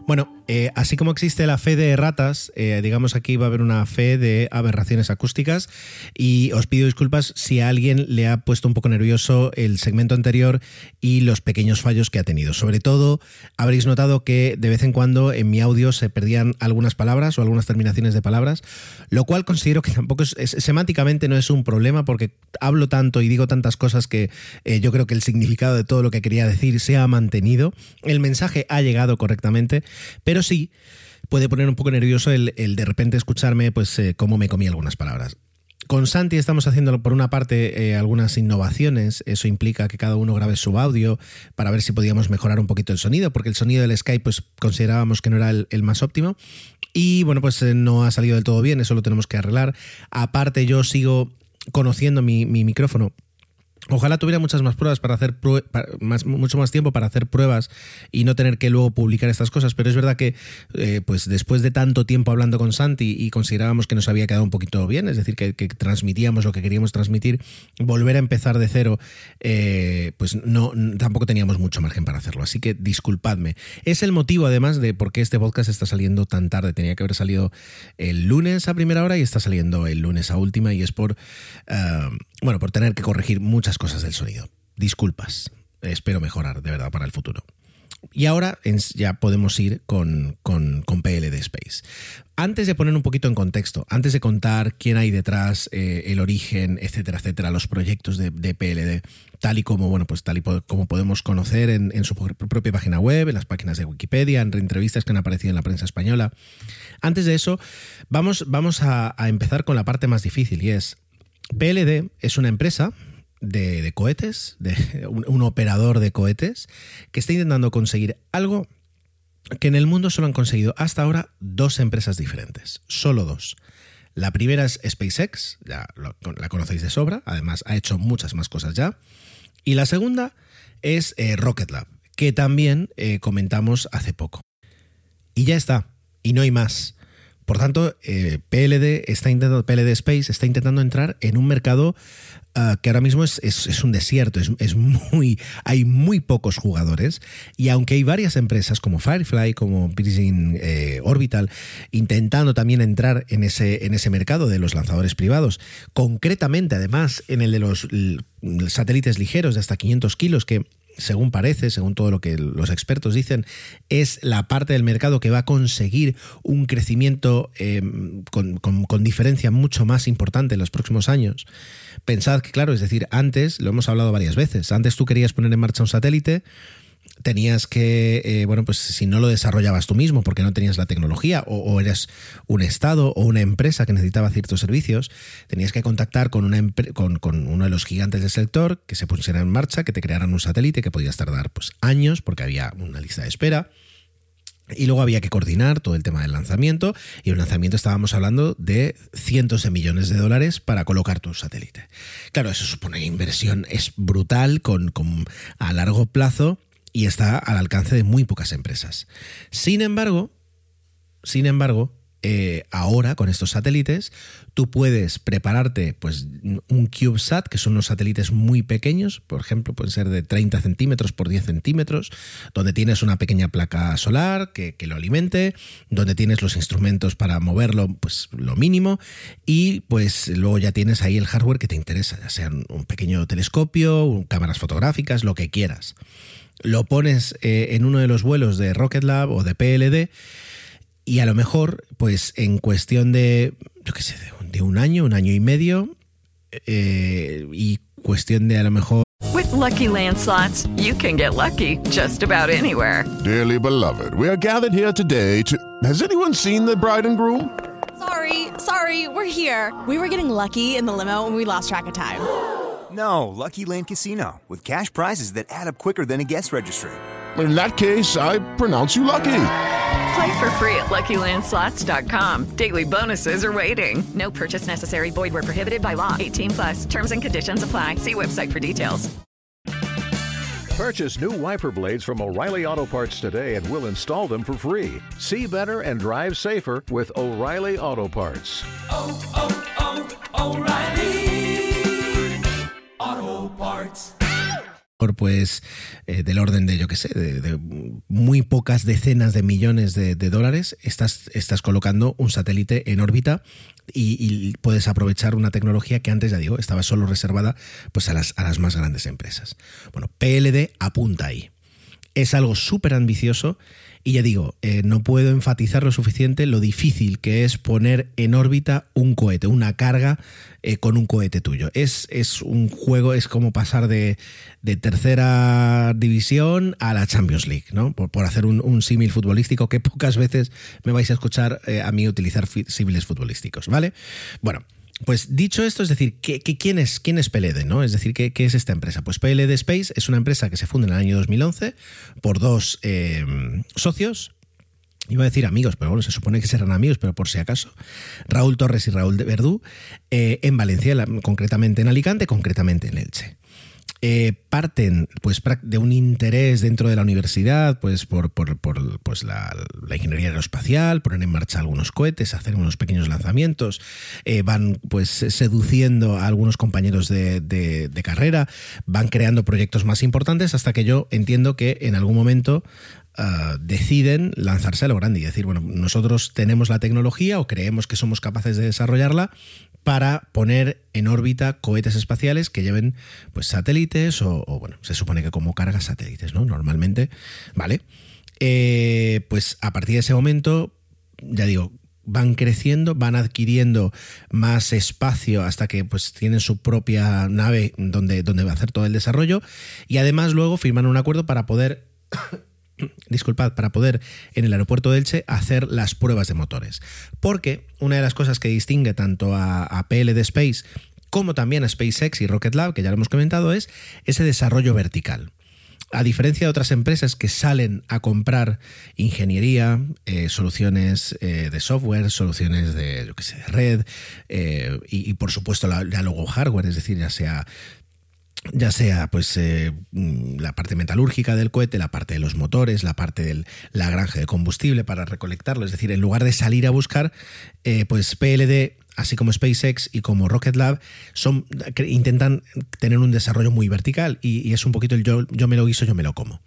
[SPEAKER 1] Bueno, eh, así como existe la fe de ratas, eh, digamos aquí va a haber una fe de aberraciones acústicas y os pido disculpas si a alguien le ha puesto un poco nervioso el segmento anterior y los pequeños fallos que ha tenido. Sobre todo habréis notado que de vez en cuando en mi audio se perdían algunas palabras o algunas terminaciones de palabras, lo cual considero que tampoco es, semánticamente no es un problema porque hablo tanto y digo tantas cosas que eh, yo creo que el significado de todo lo que quería decir se ha mantenido, el mensaje ha llegado correctamente, sí puede poner un poco nervioso el, de repente escucharme, pues, eh, cómo me comí algunas palabras. Con Santi estamos haciendo por una parte eh, algunas innovaciones, eso implica que cada uno grabe su audio para ver si podíamos mejorar un poquito el sonido, porque el sonido del Skype pues considerábamos que no era el, más óptimo y bueno pues eh, no ha salido del todo bien, eso lo tenemos que arreglar. Aparte yo sigo conociendo mi micrófono Ojalá tuviera muchas más pruebas para hacer prue- más, mucho más tiempo para hacer pruebas y no tener que luego publicar estas cosas. Pero es verdad que, eh, pues después de tanto tiempo hablando con Santi y considerábamos que nos había quedado un poquito bien, es decir, que, que transmitíamos lo que queríamos transmitir, volver a empezar de cero, eh, pues no tampoco teníamos mucho margen para hacerlo. Así que disculpadme. Es el motivo, además, de por qué este podcast está saliendo tan tarde. Tenía que haber salido el lunes a primera hora y está saliendo el lunes a última y es por, eh, bueno, por tener que corregir muchas cosas del sonido. Disculpas. Espero mejorar de verdad para el futuro. Y ahora ya podemos ir con, con, con PLD Space. Antes de poner un poquito en contexto, antes de contar quién hay detrás, eh, el origen, etcétera, etcétera, los proyectos de, de PLD, tal y como, bueno, pues tal y como podemos conocer en, su pro- propia página web, en las páginas de Wikipedia, en entrevistas que han aparecido en la prensa española. Antes de eso, vamos, vamos a empezar con la parte más difícil y es, PLD es una empresa de, cohetes, de un, operador de cohetes, que está intentando conseguir algo que en el mundo solo han conseguido hasta ahora dos empresas diferentes, solo dos. La primera es SpaceX, ya la conocéis de sobra, además ha hecho muchas más cosas ya. Y la segunda es eh, Rocket Lab, que también eh, comentamos hace poco. Y ya está, y no hay más. Por tanto, eh, PLD está intentando, Space está intentando entrar en un mercado ah, que ahora mismo es, es- un desierto, es, es muy, hay muy pocos jugadores. Y aunque hay varias empresas como Firefly, como Virgin eh, Orbital, intentando también entrar en ese, en ese mercado de los lanzadores privados, concretamente además en el de los satélites ligeros de hasta 500 kilos que según parece, según todo lo que los expertos dicen, es la parte del mercado que va a conseguir un crecimiento eh, con, con- con diferencia mucho más importante en los próximos años. Pensad que, claro, es decir, antes, lo hemos hablado varias veces, antes tú querías poner en marcha un satélite, tenías que, eh, bueno, pues si no lo desarrollabas tú mismo porque no tenías la tecnología o, eres un Estado o una empresa que necesitaba ciertos servicios, tenías que contactar con, una con, uno de los gigantes del sector que se pusiera en marcha, que te crearan un satélite que podías tardar pues, años porque había una lista de espera. Y luego había que coordinar todo el tema del lanzamiento. Y el lanzamiento estábamos hablando de cientos de millones de dólares para colocar tu satélite. Claro, eso supone inversión, es brutal, con, con- a largo plazo y está al alcance de muy pocas empresas. Sin embargo, sin embargo, eh, ahora con estos satélites, tú puedes prepararte pues, un CubeSat, que son unos satélites muy pequeños, por ejemplo, pueden ser de 30 centímetros por 10 centímetros, donde tienes una pequeña placa solar que, lo alimente, donde tienes los instrumentos para moverlo, pues lo mínimo, y pues luego ya tienes ahí el hardware que te interesa, ya sea un pequeño telescopio, cámaras fotográficas, lo que quieras. Lo pones eh, en uno de los vuelos de Rocket Lab o de PLD y a lo mejor, pues en cuestión de, yo qué sé, de un, de un año, un año y medio, eh, y cuestión de a lo mejor
[SPEAKER 5] With Lucky Land slots, you can get lucky just about anywhere.
[SPEAKER 6] Dearly beloved, we are gathered here today to. Has anyone seen the bride and groom?
[SPEAKER 7] Sorry, sorry, we're here. We were getting lucky in the limo and we lost track of time.
[SPEAKER 8] No, Lucky Land Casino, with cash prizes that add up quicker than a guest registry.
[SPEAKER 6] In that case, I pronounce you lucky.
[SPEAKER 5] Play for free at LuckyLandSlots.com. Daily bonuses are waiting. No purchase necessary. Void where prohibited by law. 18 plus. Terms and conditions apply. See website for details.
[SPEAKER 9] Purchase new wiper blades from O'Reilly Auto Parts today and we'll install them for free. See better and drive safer with O'Reilly Auto Parts.
[SPEAKER 1] Oh, oh, oh, pues eh, del orden de, yo qué sé, de, muy pocas decenas de millones de, dólares, estás, estás colocando un satélite en órbita y, y puedes aprovechar una tecnología que antes, ya digo, estaba solo reservada pues, a, las, a las más grandes empresas. Bueno, PLD apunta ahí. Es algo súper ambicioso Y ya digo, eh, no puedo enfatizar lo suficiente lo difícil que es poner en órbita un cohete, una carga eh, con un cohete tuyo. Es, es un juego, es como pasar de, de tercera división a la Champions League, ¿no? Por, por hacer un, un símil futbolístico que pocas veces me vais a escuchar eh, a mí utilizar símiles futbolísticos, ¿vale? Bueno. Pues dicho esto, es decir, ¿qué, quién, es, ¿quién es PLD? ¿no? Es decir, ¿qué, qué es esta empresa? Pues PLD Space es una empresa que se funda en el año 2011 por dos eh, socios, Iba a decir amigos, pero bueno, se supone que serán amigos, pero por si acaso. Raúl Torres y Raúl de Verdú, eh, en Valencia, concretamente en Alicante, concretamente en Elche. Eh, parten pues de un interés dentro de la universidad pues por, por- pues, la, ingeniería aeroespacial poner en marcha algunos cohetes hacer unos pequeños lanzamientos eh, van pues seduciendo a algunos compañeros de, de- de carrera van creando proyectos más importantes hasta que yo entiendo que en algún momento ah, deciden lanzarse a lo grande y decir, bueno, nosotros tenemos la tecnología o creemos que somos capaces de desarrollarla para poner en órbita cohetes espaciales que lleven pues satélites o, bueno, se supone que como carga satélites, ¿no? Normalmente, ¿vale? Eh, pues a partir de ese momento, ya digo, van creciendo, van adquiriendo más espacio hasta que pues tienen su propia nave donde, donde va a hacer todo el desarrollo y además luego firman un acuerdo para poder disculpad, para poder en el aeropuerto de Elche hacer las pruebas de motores. Porque una de las cosas que distingue tanto a, a PLD Space como también a SpaceX y Rocket Lab, que ya lo hemos comentado, es ese desarrollo vertical. A diferencia de otras empresas que salen a comprar ingeniería, eh, soluciones eh, de software, soluciones de, yo sé, de red eh, y, por supuesto la, la hardware, es decir, ya sea ya sea pues eh, la parte metalúrgica del cohete, la parte de los motores, la parte de la granja de combustible para recolectarlo, es decir, en lugar de salir a buscar, eh, pues PLD, así como SpaceX y como Rocket Lab, son, intentan tener un desarrollo muy vertical y, es un poquito el yo, yo me lo guiso, yo me lo como.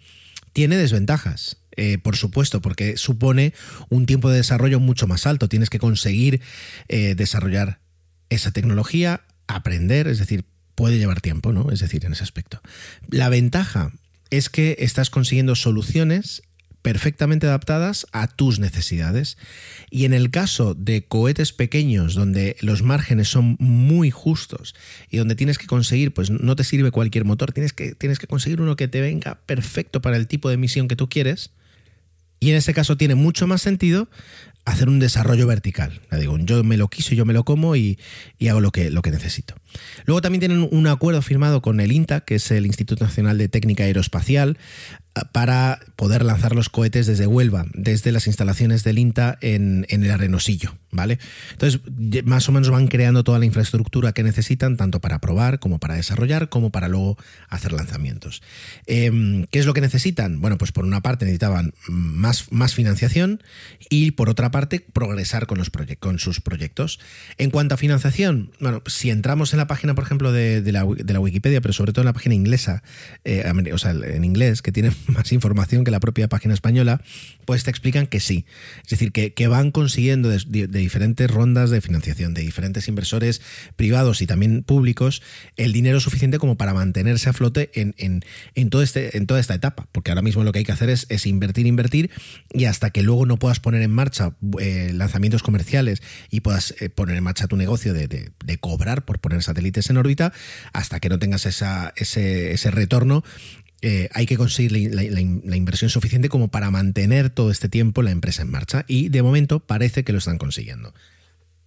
[SPEAKER 1] Tiene desventajas, eh, por supuesto, porque supone un tiempo de desarrollo mucho más alto. Tienes que conseguir desarrollar esa tecnología, aprender, es decir, puede llevar tiempo, ¿no? Es decir, en ese aspecto. La ventaja es que estás consiguiendo soluciones perfectamente adaptadas a tus necesidades. Y en el caso de cohetes pequeños, donde los márgenes son muy justos y donde tienes que conseguir, pues no te sirve cualquier motor, tienes que, tienes que conseguir uno que te venga perfecto para el tipo de misión que tú quieres. Y en este caso tiene mucho más sentido hacer un desarrollo vertical. Digo, yo me lo quiso, yo me lo como y, y, hago lo que, lo que necesito. Luego también tienen un acuerdo firmado con el INTA, que es el Instituto Nacional de Técnica Aeroespacial, para poder lanzar los cohetes desde Huelva, desde las instalaciones del INTA en, el Arenosillo, ¿vale? Entonces, más o menos van creando toda la infraestructura que necesitan, tanto para probar, como para desarrollar, como para luego hacer lanzamientos. Eh, ¿Qué es lo que necesitan? Bueno, pues por una parte necesitaban más, más financiación y por otra parte progresar con, los con sus proyectos. En cuanto a financiación, bueno, si entramos en la página, por ejemplo, de, de, la, de la, Wikipedia, pero sobre todo en la página inglesa, eh, o sea, en inglés, que tiene más información que la propia página española, pues te explican que sí. Es decir, que, que van consiguiendo de, diferentes rondas de financiación, de diferentes inversores privados y también públicos, el dinero suficiente como para mantenerse a flote en, en, en, todo este, en toda esta etapa. Porque ahora mismo lo que hay que hacer es, es invertir, invertir, y hasta que luego no puedas poner en marcha eh, lanzamientos comerciales y puedas eh, poner en marcha tu negocio de, de, de, cobrar por poner satélites en órbita, hasta que no tengas esa, ese, ese retorno, eh, hay que conseguir la, inversión suficiente como para mantener todo este tiempo la empresa en marcha y de momento parece que lo están consiguiendo.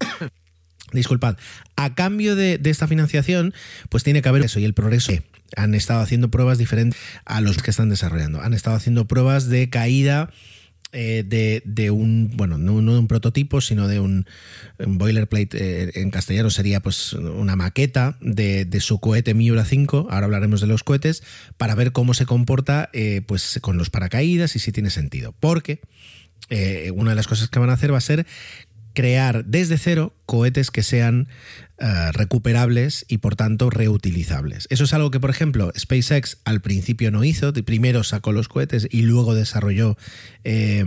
[SPEAKER 1] Disculpad, a cambio de, de, esta financiación, pues tiene que haber eso y el progreso. Han estado haciendo pruebas diferentes a los que están desarrollando. Han estado haciendo pruebas de caída eh, de, de, un, bueno, no, de un prototipo, sino de un, un boilerplate, eh, en castellano sería pues una maqueta de, de, su cohete Miura 5, ahora hablaremos de los cohetes, para ver cómo se comporta eh, pues con los paracaídas y si tiene sentido. Porque una de las cosas que van a hacer va a ser crear desde cero cohetes que sean eh, recuperables y por tanto reutilizables. Eso es algo que, por ejemplo, SpaceX al principio no hizo, primero sacó los cohetes y luego desarrolló eh,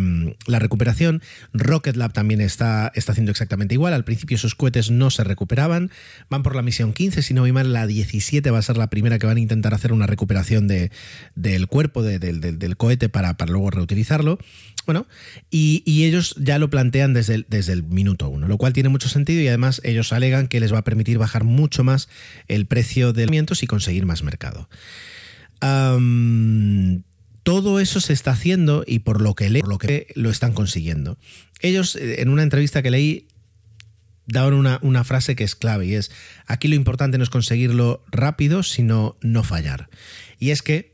[SPEAKER 1] la recuperación. Rocket Lab también está, está haciendo exactamente igual. Al principio esos cohetes no se recuperaban. Van por la misión 15, si no voy mal, la 17 va a ser la primera que van a intentar hacer una recuperación de, del cuerpo del cohete para, para luego reutilizarlo. Bueno, y, ellos ya lo plantean desde el, desde el minuto uno, lo cual tiene mucho sentido y además ellos alegan que les va a permitir bajar mucho más el precio de alimentos y conseguir más mercado. todo eso se está haciendo y por lo que leo, lo lo están consiguiendo. Ellos, eh, en una entrevista que leí, daban una, una, frase que es clave y es, aquí lo importante no es conseguirlo rápido, sino no fallar. Y es que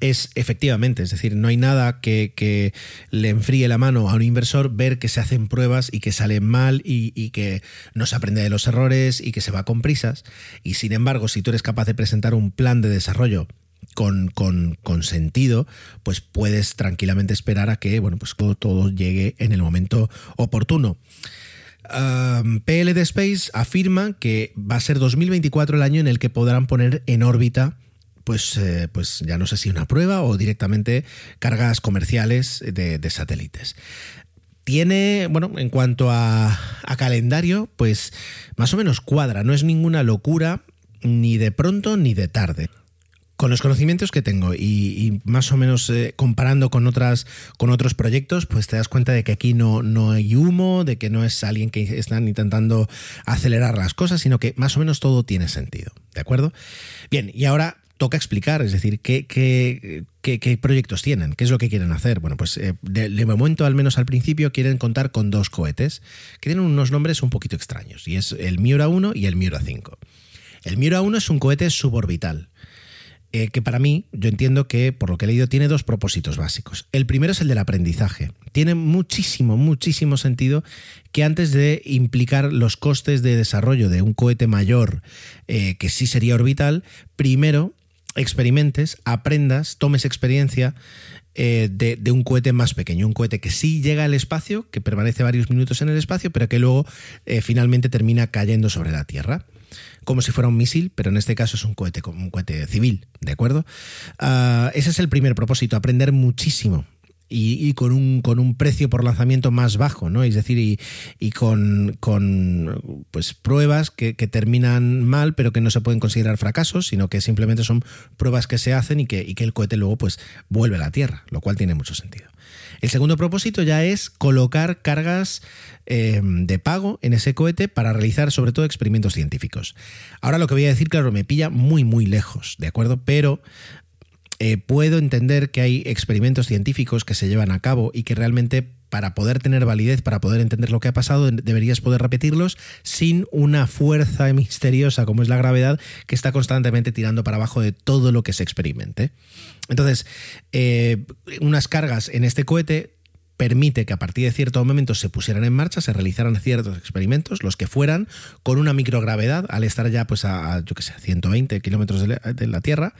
[SPEAKER 1] es efectivamente, es decir, no hay nada que, le enfríe la mano a un inversor ver que se hacen pruebas y que salen mal y, que no se aprende de los errores y que se va con prisas. Y sin embargo, si tú eres capaz de presentar un plan de desarrollo con, con, sentido, pues puedes tranquilamente esperar a que bueno, pues todo, llegue en el momento oportuno. PL de Space afirma que va a ser 2024 el año en el que podrán poner en órbita pues, eh, pues ya no sé si una prueba o directamente cargas comerciales de, satélites. Tiene, bueno, en cuanto a, calendario, pues más o menos cuadra, no es ninguna locura ni de pronto ni de tarde con los conocimientos que tengo y, más o menos eh, comparando con otras con otros proyectos, pues te das cuenta de que aquí no, no hay humo, de que no es alguien que están intentando acelerar las cosas, sino que más o menos todo tiene sentido. ¿De acuerdo? Bien, y ahora toca explicar, es decir, qué, qué, proyectos tienen, qué es lo que quieren hacer. Bueno, pues eh, de, momento, al menos al principio, quieren contar con dos cohetes que tienen unos nombres un poquito extraños, y es el Miura 1 y el Miura 5. El Miura 1 es un cohete suborbital. Eh, que para mí, yo entiendo que, por lo que he leído, tiene dos propósitos básicos. El primero es el del aprendizaje. Tiene muchísimo, muchísimo sentido que antes de implicar los costes de desarrollo de un cohete mayor, eh, que sí sería orbital, primero experimentes, aprendas, tomes experiencia eh, de, un cohete más pequeño, un cohete que sí llega al espacio, que permanece varios minutos en el espacio, pero que luego eh, finalmente termina cayendo sobre la Tierra. Como si fuera un misil, pero en este caso es un cohete, un cohete civil, ¿de acuerdo? Ah, ese es el primer propósito, aprender muchísimo y, con, un, con un precio por lanzamiento más bajo, ¿no? Es decir, y, con, con, pues pruebas que, terminan mal, pero que no se pueden considerar fracasos, sino que simplemente son pruebas que se hacen y que, y que el cohete luego pues vuelve a la Tierra, lo cual tiene mucho sentido. El segundo propósito ya es colocar cargas eh, de pago en ese cohete para realizar sobre todo experimentos científicos. Ahora lo que voy a decir, claro, me pilla muy, muy lejos, ¿de acuerdo? Pero eh, puedo entender que hay experimentos científicos que se llevan a cabo y que realmente para poder tener validez, para poder entender lo que ha pasado, deberías poder repetirlos sin una fuerza misteriosa como es la gravedad que está constantemente tirando para abajo de todo lo que se experimente. Entonces, eh, unas cargas en este cohete permite que a partir de cierto momento se pusieran en marcha, se realizaran ciertos experimentos, los que fueran, con una microgravedad, al estar ya pues a, yo que sé, 120 kilómetros de la Tierra,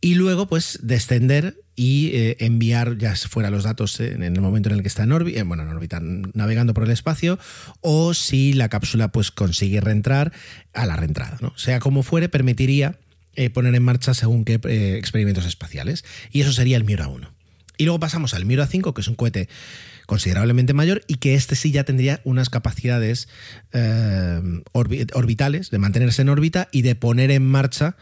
[SPEAKER 1] y luego pues descender y eh, enviar ya fuera los datos en el momento en el que está en órbita, eh, bueno, en órbita navegando por el espacio o si la cápsula pues consigue reentrar a la reentrada, ¿no? Sea como fuere, permitiría eh, poner en marcha según qué experimentos espaciales y eso sería el Miura 1. Y luego pasamos al Miura 5, que es un cohete considerablemente mayor y que este sí ya tendría unas capacidades eh, orbitales, de mantenerse en órbita y de poner en marcha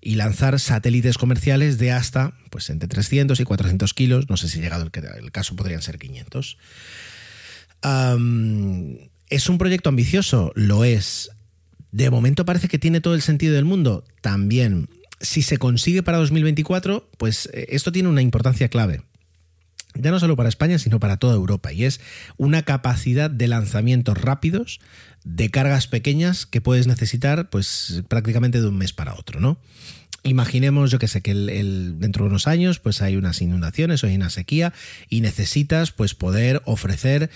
[SPEAKER 1] y lanzar satélites comerciales de hasta pues entre 300 y 400 kilos, no sé si llegado el, el caso podrían ser 500. ¿Es un proyecto ambicioso? Lo es. De momento parece que tiene todo el sentido del mundo. También. Si se consigue para 2024, pues eh, esto tiene una importancia clave ya no solo para España, sino para toda Europa, y es una capacidad de lanzamientos rápidos de cargas pequeñas que puedes necesitar pues prácticamente de un mes para otro, ¿no? Imaginemos, yo que sé, que el, dentro de unos años pues hay unas inundaciones o hay una sequía y necesitas pues poder ofrecer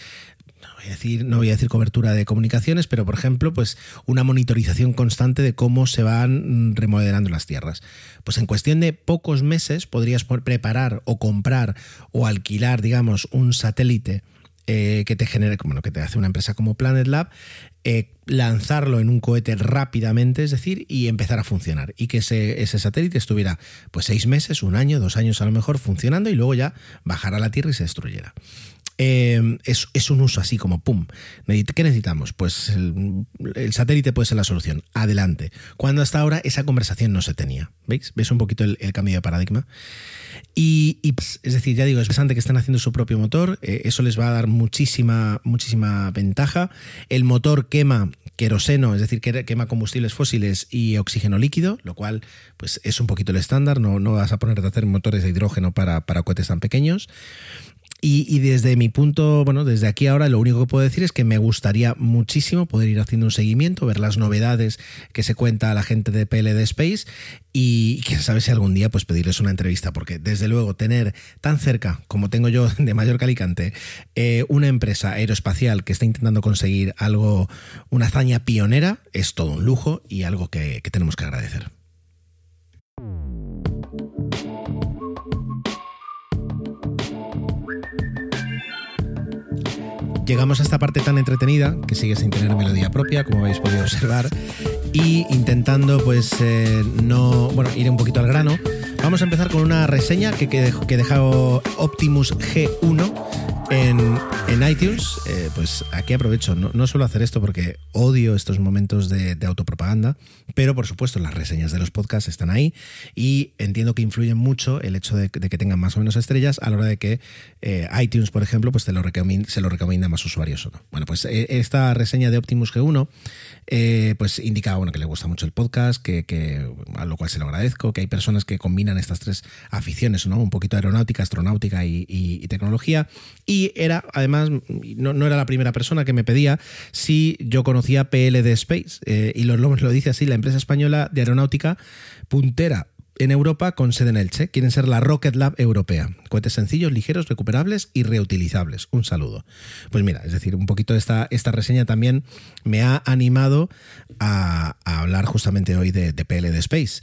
[SPEAKER 1] decir, no voy a decir cobertura de comunicaciones, pero por ejemplo, pues una monitorización constante de cómo se van remodelando las tierras. Pues en cuestión de pocos meses podrías preparar o comprar o alquilar, digamos, un satélite eh, que te genera, bueno, que te hace una empresa como Planet Lab, eh, lanzarlo en un cohete rápidamente, es decir, y empezar a funcionar. Y que ese, ese, satélite estuviera pues seis meses, un año, dos años a lo mejor funcionando y luego ya bajara a la Tierra y se destruyera. Eh, es, es, un uso así como pum. ¿Qué necesitamos? Pues el, satélite puede ser la solución. Adelante. Cuando hasta ahora esa conversación no se tenía. ¿Veis? ¿Veis un poquito el, cambio de paradigma? Y, y, es decir, ya digo, es interesante que estén haciendo su propio motor. Eh, eso les va a dar muchísima, muchísima ventaja. El motor quema queroseno, es decir, quema combustibles fósiles y oxígeno líquido, lo cual pues es un poquito el estándar. No, no vas a ponerte a hacer motores de hidrógeno para, para cohetes tan pequeños. Y, y, desde mi punto, bueno, desde aquí ahora lo único que puedo decir es que me gustaría muchísimo poder ir haciendo un seguimiento, ver las novedades que se cuenta a la gente de PLD Space y quién sabe si algún día pues pedirles una entrevista, porque desde luego tener tan cerca como tengo yo de Mallorca Alicante eh, una empresa aeroespacial que está intentando conseguir algo, una hazaña pionera, es todo un lujo y algo que, que tenemos que agradecer. Llegamos a esta parte tan entretenida, que sigue sin tener melodía propia, como habéis podido observar, y intentando pues eh, no, bueno, ir un poquito al grano, vamos a empezar con una reseña que, que, que he dejado Optimus G1 en, en iTunes, eh, pues aquí aprovecho, no, no, suelo hacer esto porque odio estos momentos de, autopropaganda, pero por supuesto las reseñas de los podcasts están ahí y entiendo que influye mucho el hecho de, que tengan más o menos estrellas a la hora de que eh, iTunes, por ejemplo, pues te lo se lo recomienda a más usuarios o no. Bueno, pues eh, esta reseña de Optimus G1 eh, pues indica bueno, que le gusta mucho el podcast, que, que, a lo cual se lo agradezco, que hay personas que combinan estas tres aficiones, ¿no? un poquito aeronáutica, astronáutica y, tecnología. Era, además, no, no, era la primera persona que me pedía si yo conocía PLD Space. Eh, y lo, lo, lo dice así, la empresa española de aeronáutica puntera en Europa con sede en Elche. Quieren ser la Rocket Lab europea. Cohetes sencillos, ligeros, recuperables y reutilizables. Un saludo. Pues mira, es decir, un poquito esta, esta reseña también me ha animado a, a hablar justamente hoy de, de PLD Space.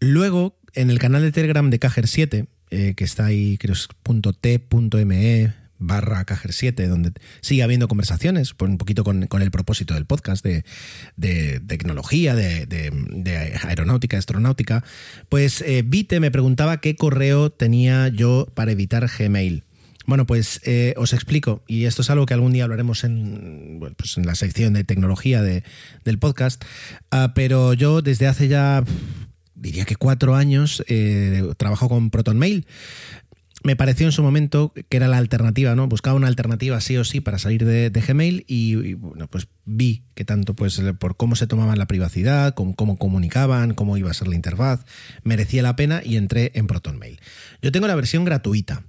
[SPEAKER 1] Luego, en el canal de Telegram de Cajer 7, eh, que está ahí, creo es .t.me barra Cajer 7, donde sigue habiendo conversaciones, pues un poquito con, con, el propósito del podcast de, de, tecnología, de, de, aeronáutica, astronáutica, pues eh, Vite me preguntaba qué correo tenía yo para evitar Gmail. Bueno, pues eh, os explico, y esto es algo que algún día hablaremos en, pues en la sección de tecnología de, del podcast, uh, pero yo desde hace ya diría que cuatro años eh, trabajo con ProtonMail. Me pareció en su momento que era la alternativa, ¿no? Buscaba una alternativa sí o sí para salir de, Gmail y, bueno, pues vi que tanto pues por cómo se tomaban la privacidad, cómo comunicaban, cómo iba a ser la interfaz, merecía la pena y entré en ProtonMail. Yo tengo la versión gratuita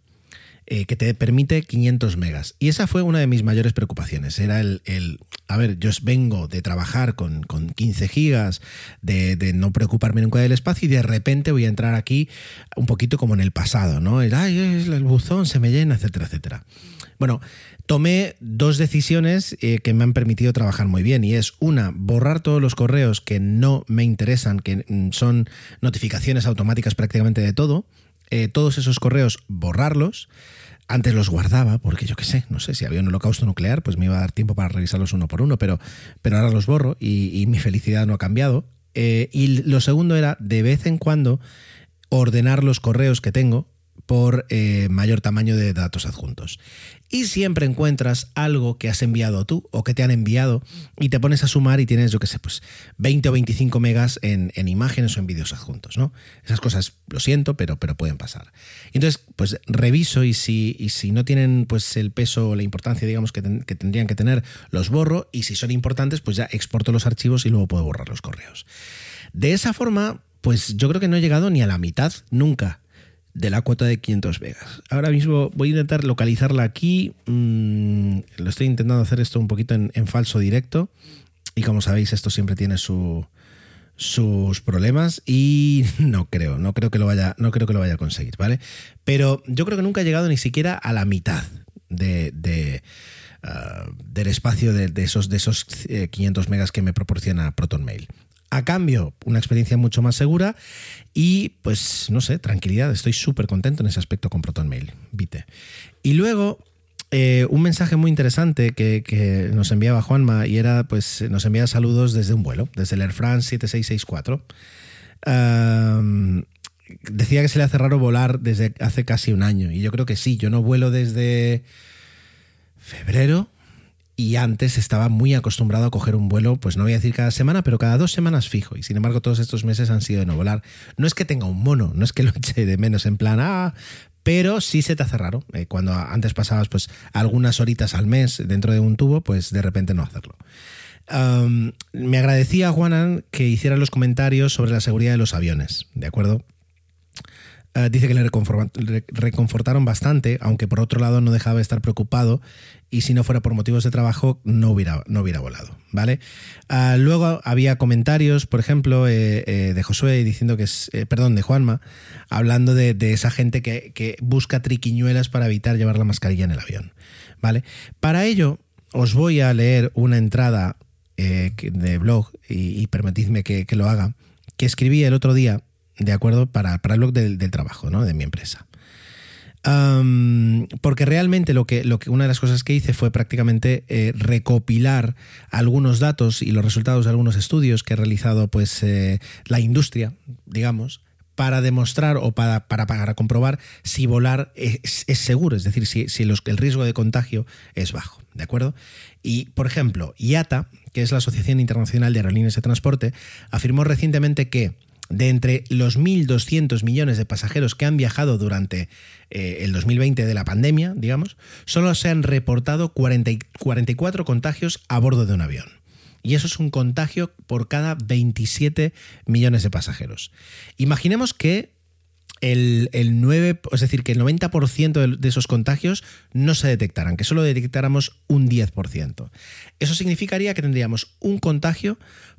[SPEAKER 1] eh, que te permite 500 megas. Y esa fue una de mis mayores preocupaciones. Era el, el a ver, yo vengo de trabajar con, con 15 gigas, de, de, no preocuparme nunca del espacio y de repente voy a entrar aquí un poquito como en el pasado, ¿no? El, ay, el buzón se me llena, etcétera, etcétera. Bueno, tomé dos decisiones eh, que me han permitido trabajar muy bien y es una, borrar todos los correos que no me interesan, que son notificaciones automáticas prácticamente de todo, eh, todos esos correos borrarlos. Antes los guardaba porque yo qué sé, no sé si había un holocausto nuclear, pues me iba a dar tiempo para revisarlos uno por uno, pero, pero ahora los borro y, mi felicidad no ha cambiado. Eh, y lo segundo era de vez en cuando ordenar los correos que tengo por eh, mayor tamaño de datos adjuntos. Y siempre encuentras algo que has enviado tú o que te han enviado y te pones a sumar y tienes, yo qué sé, pues 20 o 25 megas en, en, imágenes o en vídeos adjuntos, ¿no? Esas cosas, lo siento, pero, pero pueden pasar. Entonces, pues reviso y si, y si no tienen pues el peso o la importancia, digamos, que, que tendrían que tener, los borro y si son importantes, pues ya exporto los archivos y luego puedo borrar los correos. De esa forma, pues yo creo que no he llegado ni a la mitad, nunca, de la cuota de 500 megas. Ahora mismo voy a intentar localizarla aquí. Mm, lo estoy intentando hacer esto un poquito en, falso directo. Y como sabéis, esto siempre tiene su, sus problemas y no creo, no creo que lo vaya, no creo que lo vaya a conseguir, ¿vale? Pero yo creo que nunca he llegado ni siquiera a la mitad de, de uh, del espacio de, de, esos, de esos 500 megas que me proporciona ProtonMail. A cambio, una experiencia mucho más segura y, pues, no sé, tranquilidad. Estoy súper contento en ese aspecto con ProtonMail, Vite. Y luego, eh, un mensaje muy interesante que, que, nos enviaba Juanma y era, pues, nos envía saludos desde un vuelo, desde el Air France 7664. Um, decía que se le hace raro volar desde hace casi un año y yo creo que sí, yo no vuelo desde febrero y antes estaba muy acostumbrado a coger un vuelo, pues no voy a decir cada semana, pero cada dos semanas fijo. Y sin embargo, todos estos meses han sido de no volar. No es que tenga un mono, no es que lo eche de menos en plan, ah, pero sí se te hace raro. Eh, cuando antes pasabas pues algunas horitas al mes dentro de un tubo, pues de repente no hacerlo. Me agradecía a Juanan que hiciera los comentarios sobre la seguridad de los aviones, ¿de acuerdo? Uh, dice que le reconfortaron bastante, aunque por otro lado no dejaba de estar preocupado y si no fuera por motivos de trabajo no hubiera, no hubiera volado, ¿vale? Uh, luego había comentarios, por ejemplo, eh, eh, de Josué diciendo que es, eh, perdón, de Juanma, hablando de, esa gente que, que, busca triquiñuelas para evitar llevar la mascarilla en el avión, ¿vale? Para ello os voy a leer una entrada de blog y, y permitidme que, que, lo haga, que escribí el otro día, ¿de acuerdo? Para, para el blog del, del trabajo, ¿no? De mi empresa. Porque realmente lo que, lo que una de las cosas que hice fue prácticamente eh, recopilar algunos datos y los resultados de algunos estudios que ha realizado pues eh, la industria, digamos, para demostrar o para, para, para comprobar si volar es, es, seguro, es decir, si, si el riesgo de contagio es bajo, ¿de acuerdo? Y, por ejemplo, IATA, que es la Asociación Internacional de Aerolíneas de Transporte, afirmó recientemente que de entre los 1.200 millones de pasajeros que han viajado durante eh, el 2020 de la pandemia, digamos, solo se han reportado 40, 44 contagios a bordo de un avión. Y eso es un contagio por cada 27 millones de pasajeros. Imaginemos que el, el 9, es decir, que el 90% de, de, esos contagios no se detectaran, que solo detectáramos un 10%. Eso significaría que tendríamos un contagio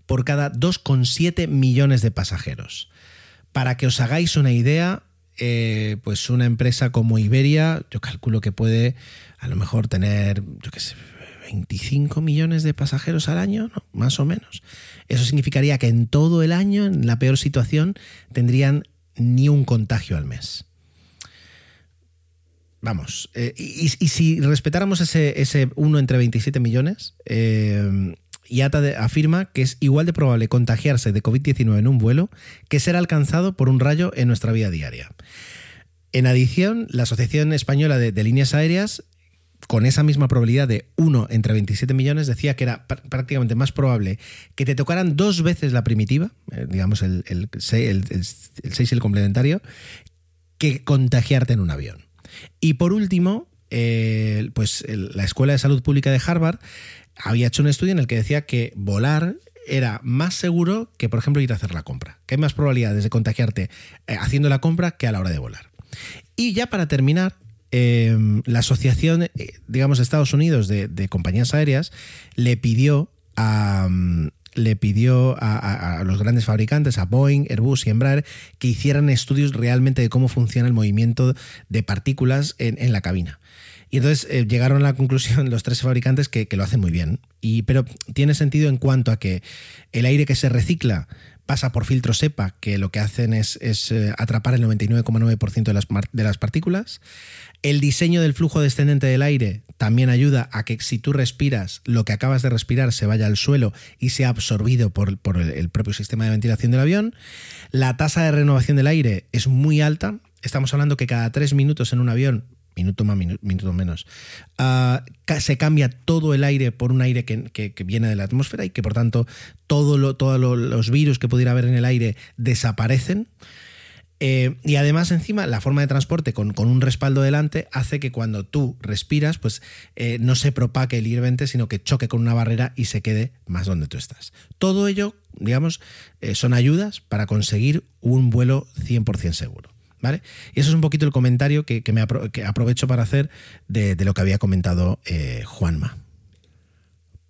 [SPEAKER 1] por cada 2,7 millones de pasajeros. Para que os hagáis una idea, eh, pues una empresa como Iberia, yo calculo que puede a lo mejor tener, yo qué sé, 25 millones de pasajeros al año, ¿no? más o menos. Eso significaría que en todo el año, en la peor situación, tendrían ni un contagio al mes. Vamos, eh, y, si respetáramos ese, ese 1 entre 27 millones, eh, IATA afirma que es igual de probable contagiarse de COVID-19 en un vuelo que ser alcanzado por un rayo en nuestra vida diaria. En adición, la Asociación Española de, Líneas Aéreas con esa misma probabilidad de 1 entre 27 millones, decía que era pr prácticamente más probable que te tocaran dos veces la primitiva, eh, digamos el, el, el, el 6 el complementario, que contagiarte en un avión. Y por último, eh, pues la Escuela de Salud Pública de Harvard había hecho un estudio en el que decía que volar era más seguro que, por ejemplo, ir a hacer la compra. Que hay más probabilidades de contagiarte eh, haciendo la compra que a la hora de volar. Y ya para terminar, eh, la asociación, eh, digamos, de Estados Unidos de, compañías aéreas le pidió a. Um, le pidió a, los grandes fabricantes, a Boeing, Airbus y Embraer, que hicieran estudios realmente de cómo funciona el movimiento de partículas en la cabina. Y entonces eh, llegaron a la conclusión los tres fabricantes que, lo hacen muy bien. Y, pero tiene sentido en cuanto a que el aire que se recicla pasa por filtro SEPA, que lo que hacen es, eh, atrapar el 99,9% de las, partículas. El diseño del flujo descendente del aire también ayuda a que si tú respiras, lo que acabas de respirar se vaya al suelo y sea absorbido por, por el, el propio sistema de ventilación del avión. La tasa de renovación del aire es muy alta. Estamos hablando que cada tres minutos en un avión minuto más, minuto, minuto menos, uh, se cambia todo el aire por un aire que, viene de la atmósfera y que por tanto todos lo, todo lo, los virus que pudiera haber en el aire desaparecen. Eh, y además, encima, la forma de transporte con, un respaldo delante hace que cuando tú respiras, pues eh, no se propague libremente, sino que choque con una barrera y se quede más donde tú estás. Todo ello, digamos, eh, son ayudas para conseguir un vuelo 100% seguro. Y eso es un poquito el comentario que, que me aprovecho para hacer de, lo que había comentado eh, Juanma.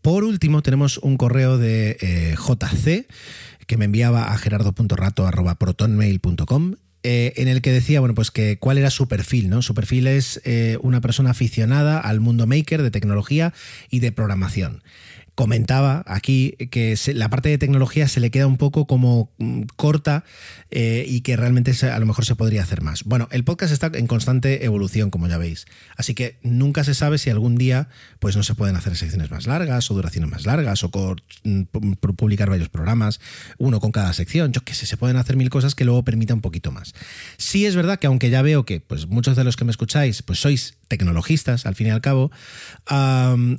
[SPEAKER 1] Por último, tenemos un correo de eh, JC que me enviaba a gerardo.rato.protonmail.com eh, en el que decía, bueno, pues que cuál era su perfil, ¿no? Su perfil es una persona aficionada al mundo maker de tecnología y de programación comentaba aquí que la parte de tecnología se le queda un poco como mm, corta eh, y que realmente a lo mejor se podría hacer más. Bueno, el podcast está en constante evolución, como ya veis. Así que nunca se sabe si algún día pues no se pueden hacer secciones más largas o duraciones más largas o mm, publicar varios programas, uno con cada sección. Yo qué sé, se pueden hacer mil cosas que luego permita un poquito más. Sí es verdad que aunque ya veo que pues muchos de los que me escucháis pues sois tecnologistas, al fin y al cabo,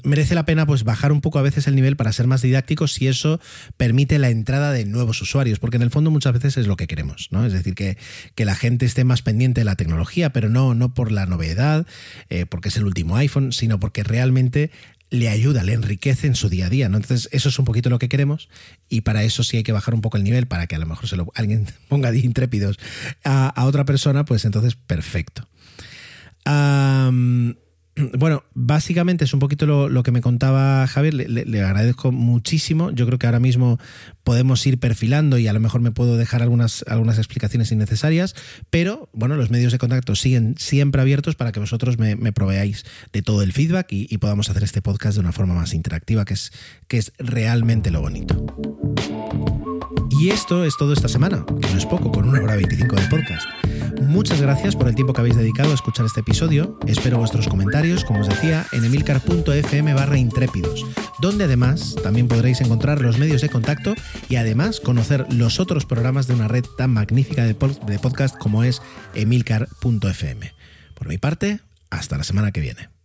[SPEAKER 1] merece la pena pues bajar un poco a veces el nivel para ser más didácticos si eso permite la entrada de nuevos usuarios, porque en el fondo muchas veces es lo que queremos, ¿no? Es decir, que, que la gente esté más pendiente de la tecnología, pero no, no por la novedad, eh, porque es el último iPhone, sino porque realmente le ayuda, le enriquece en su día a día. Entonces, eso es un poquito lo que queremos y para eso sí hay que bajar un poco el nivel para que a lo mejor se lo, alguien ponga de intrépidos a otra persona, pues entonces perfecto. Bueno, básicamente es un poquito lo, que me contaba Javier, le, agradezco muchísimo. Yo creo que ahora mismo podemos ir perfilando y a lo mejor me puedo dejar algunas, algunas explicaciones innecesarias, pero bueno, los medios de contacto siguen siempre abiertos para que vosotros me, proveáis de todo el feedback y, podamos hacer este podcast de una forma más interactiva, que es, que es realmente lo bonito. Y esto es todo esta semana, que no es poco, con una hora 25 de podcast. Muchas gracias por el tiempo que habéis dedicado a escuchar este episodio. Espero vuestros comentarios, como os decía, en emilcar.fm barra intrépidos, donde además también podréis encontrar los medios de contacto y además conocer los otros programas de una red tan magnífica de, podcast como es emilcar.fm. Por mi parte, hasta la semana que viene.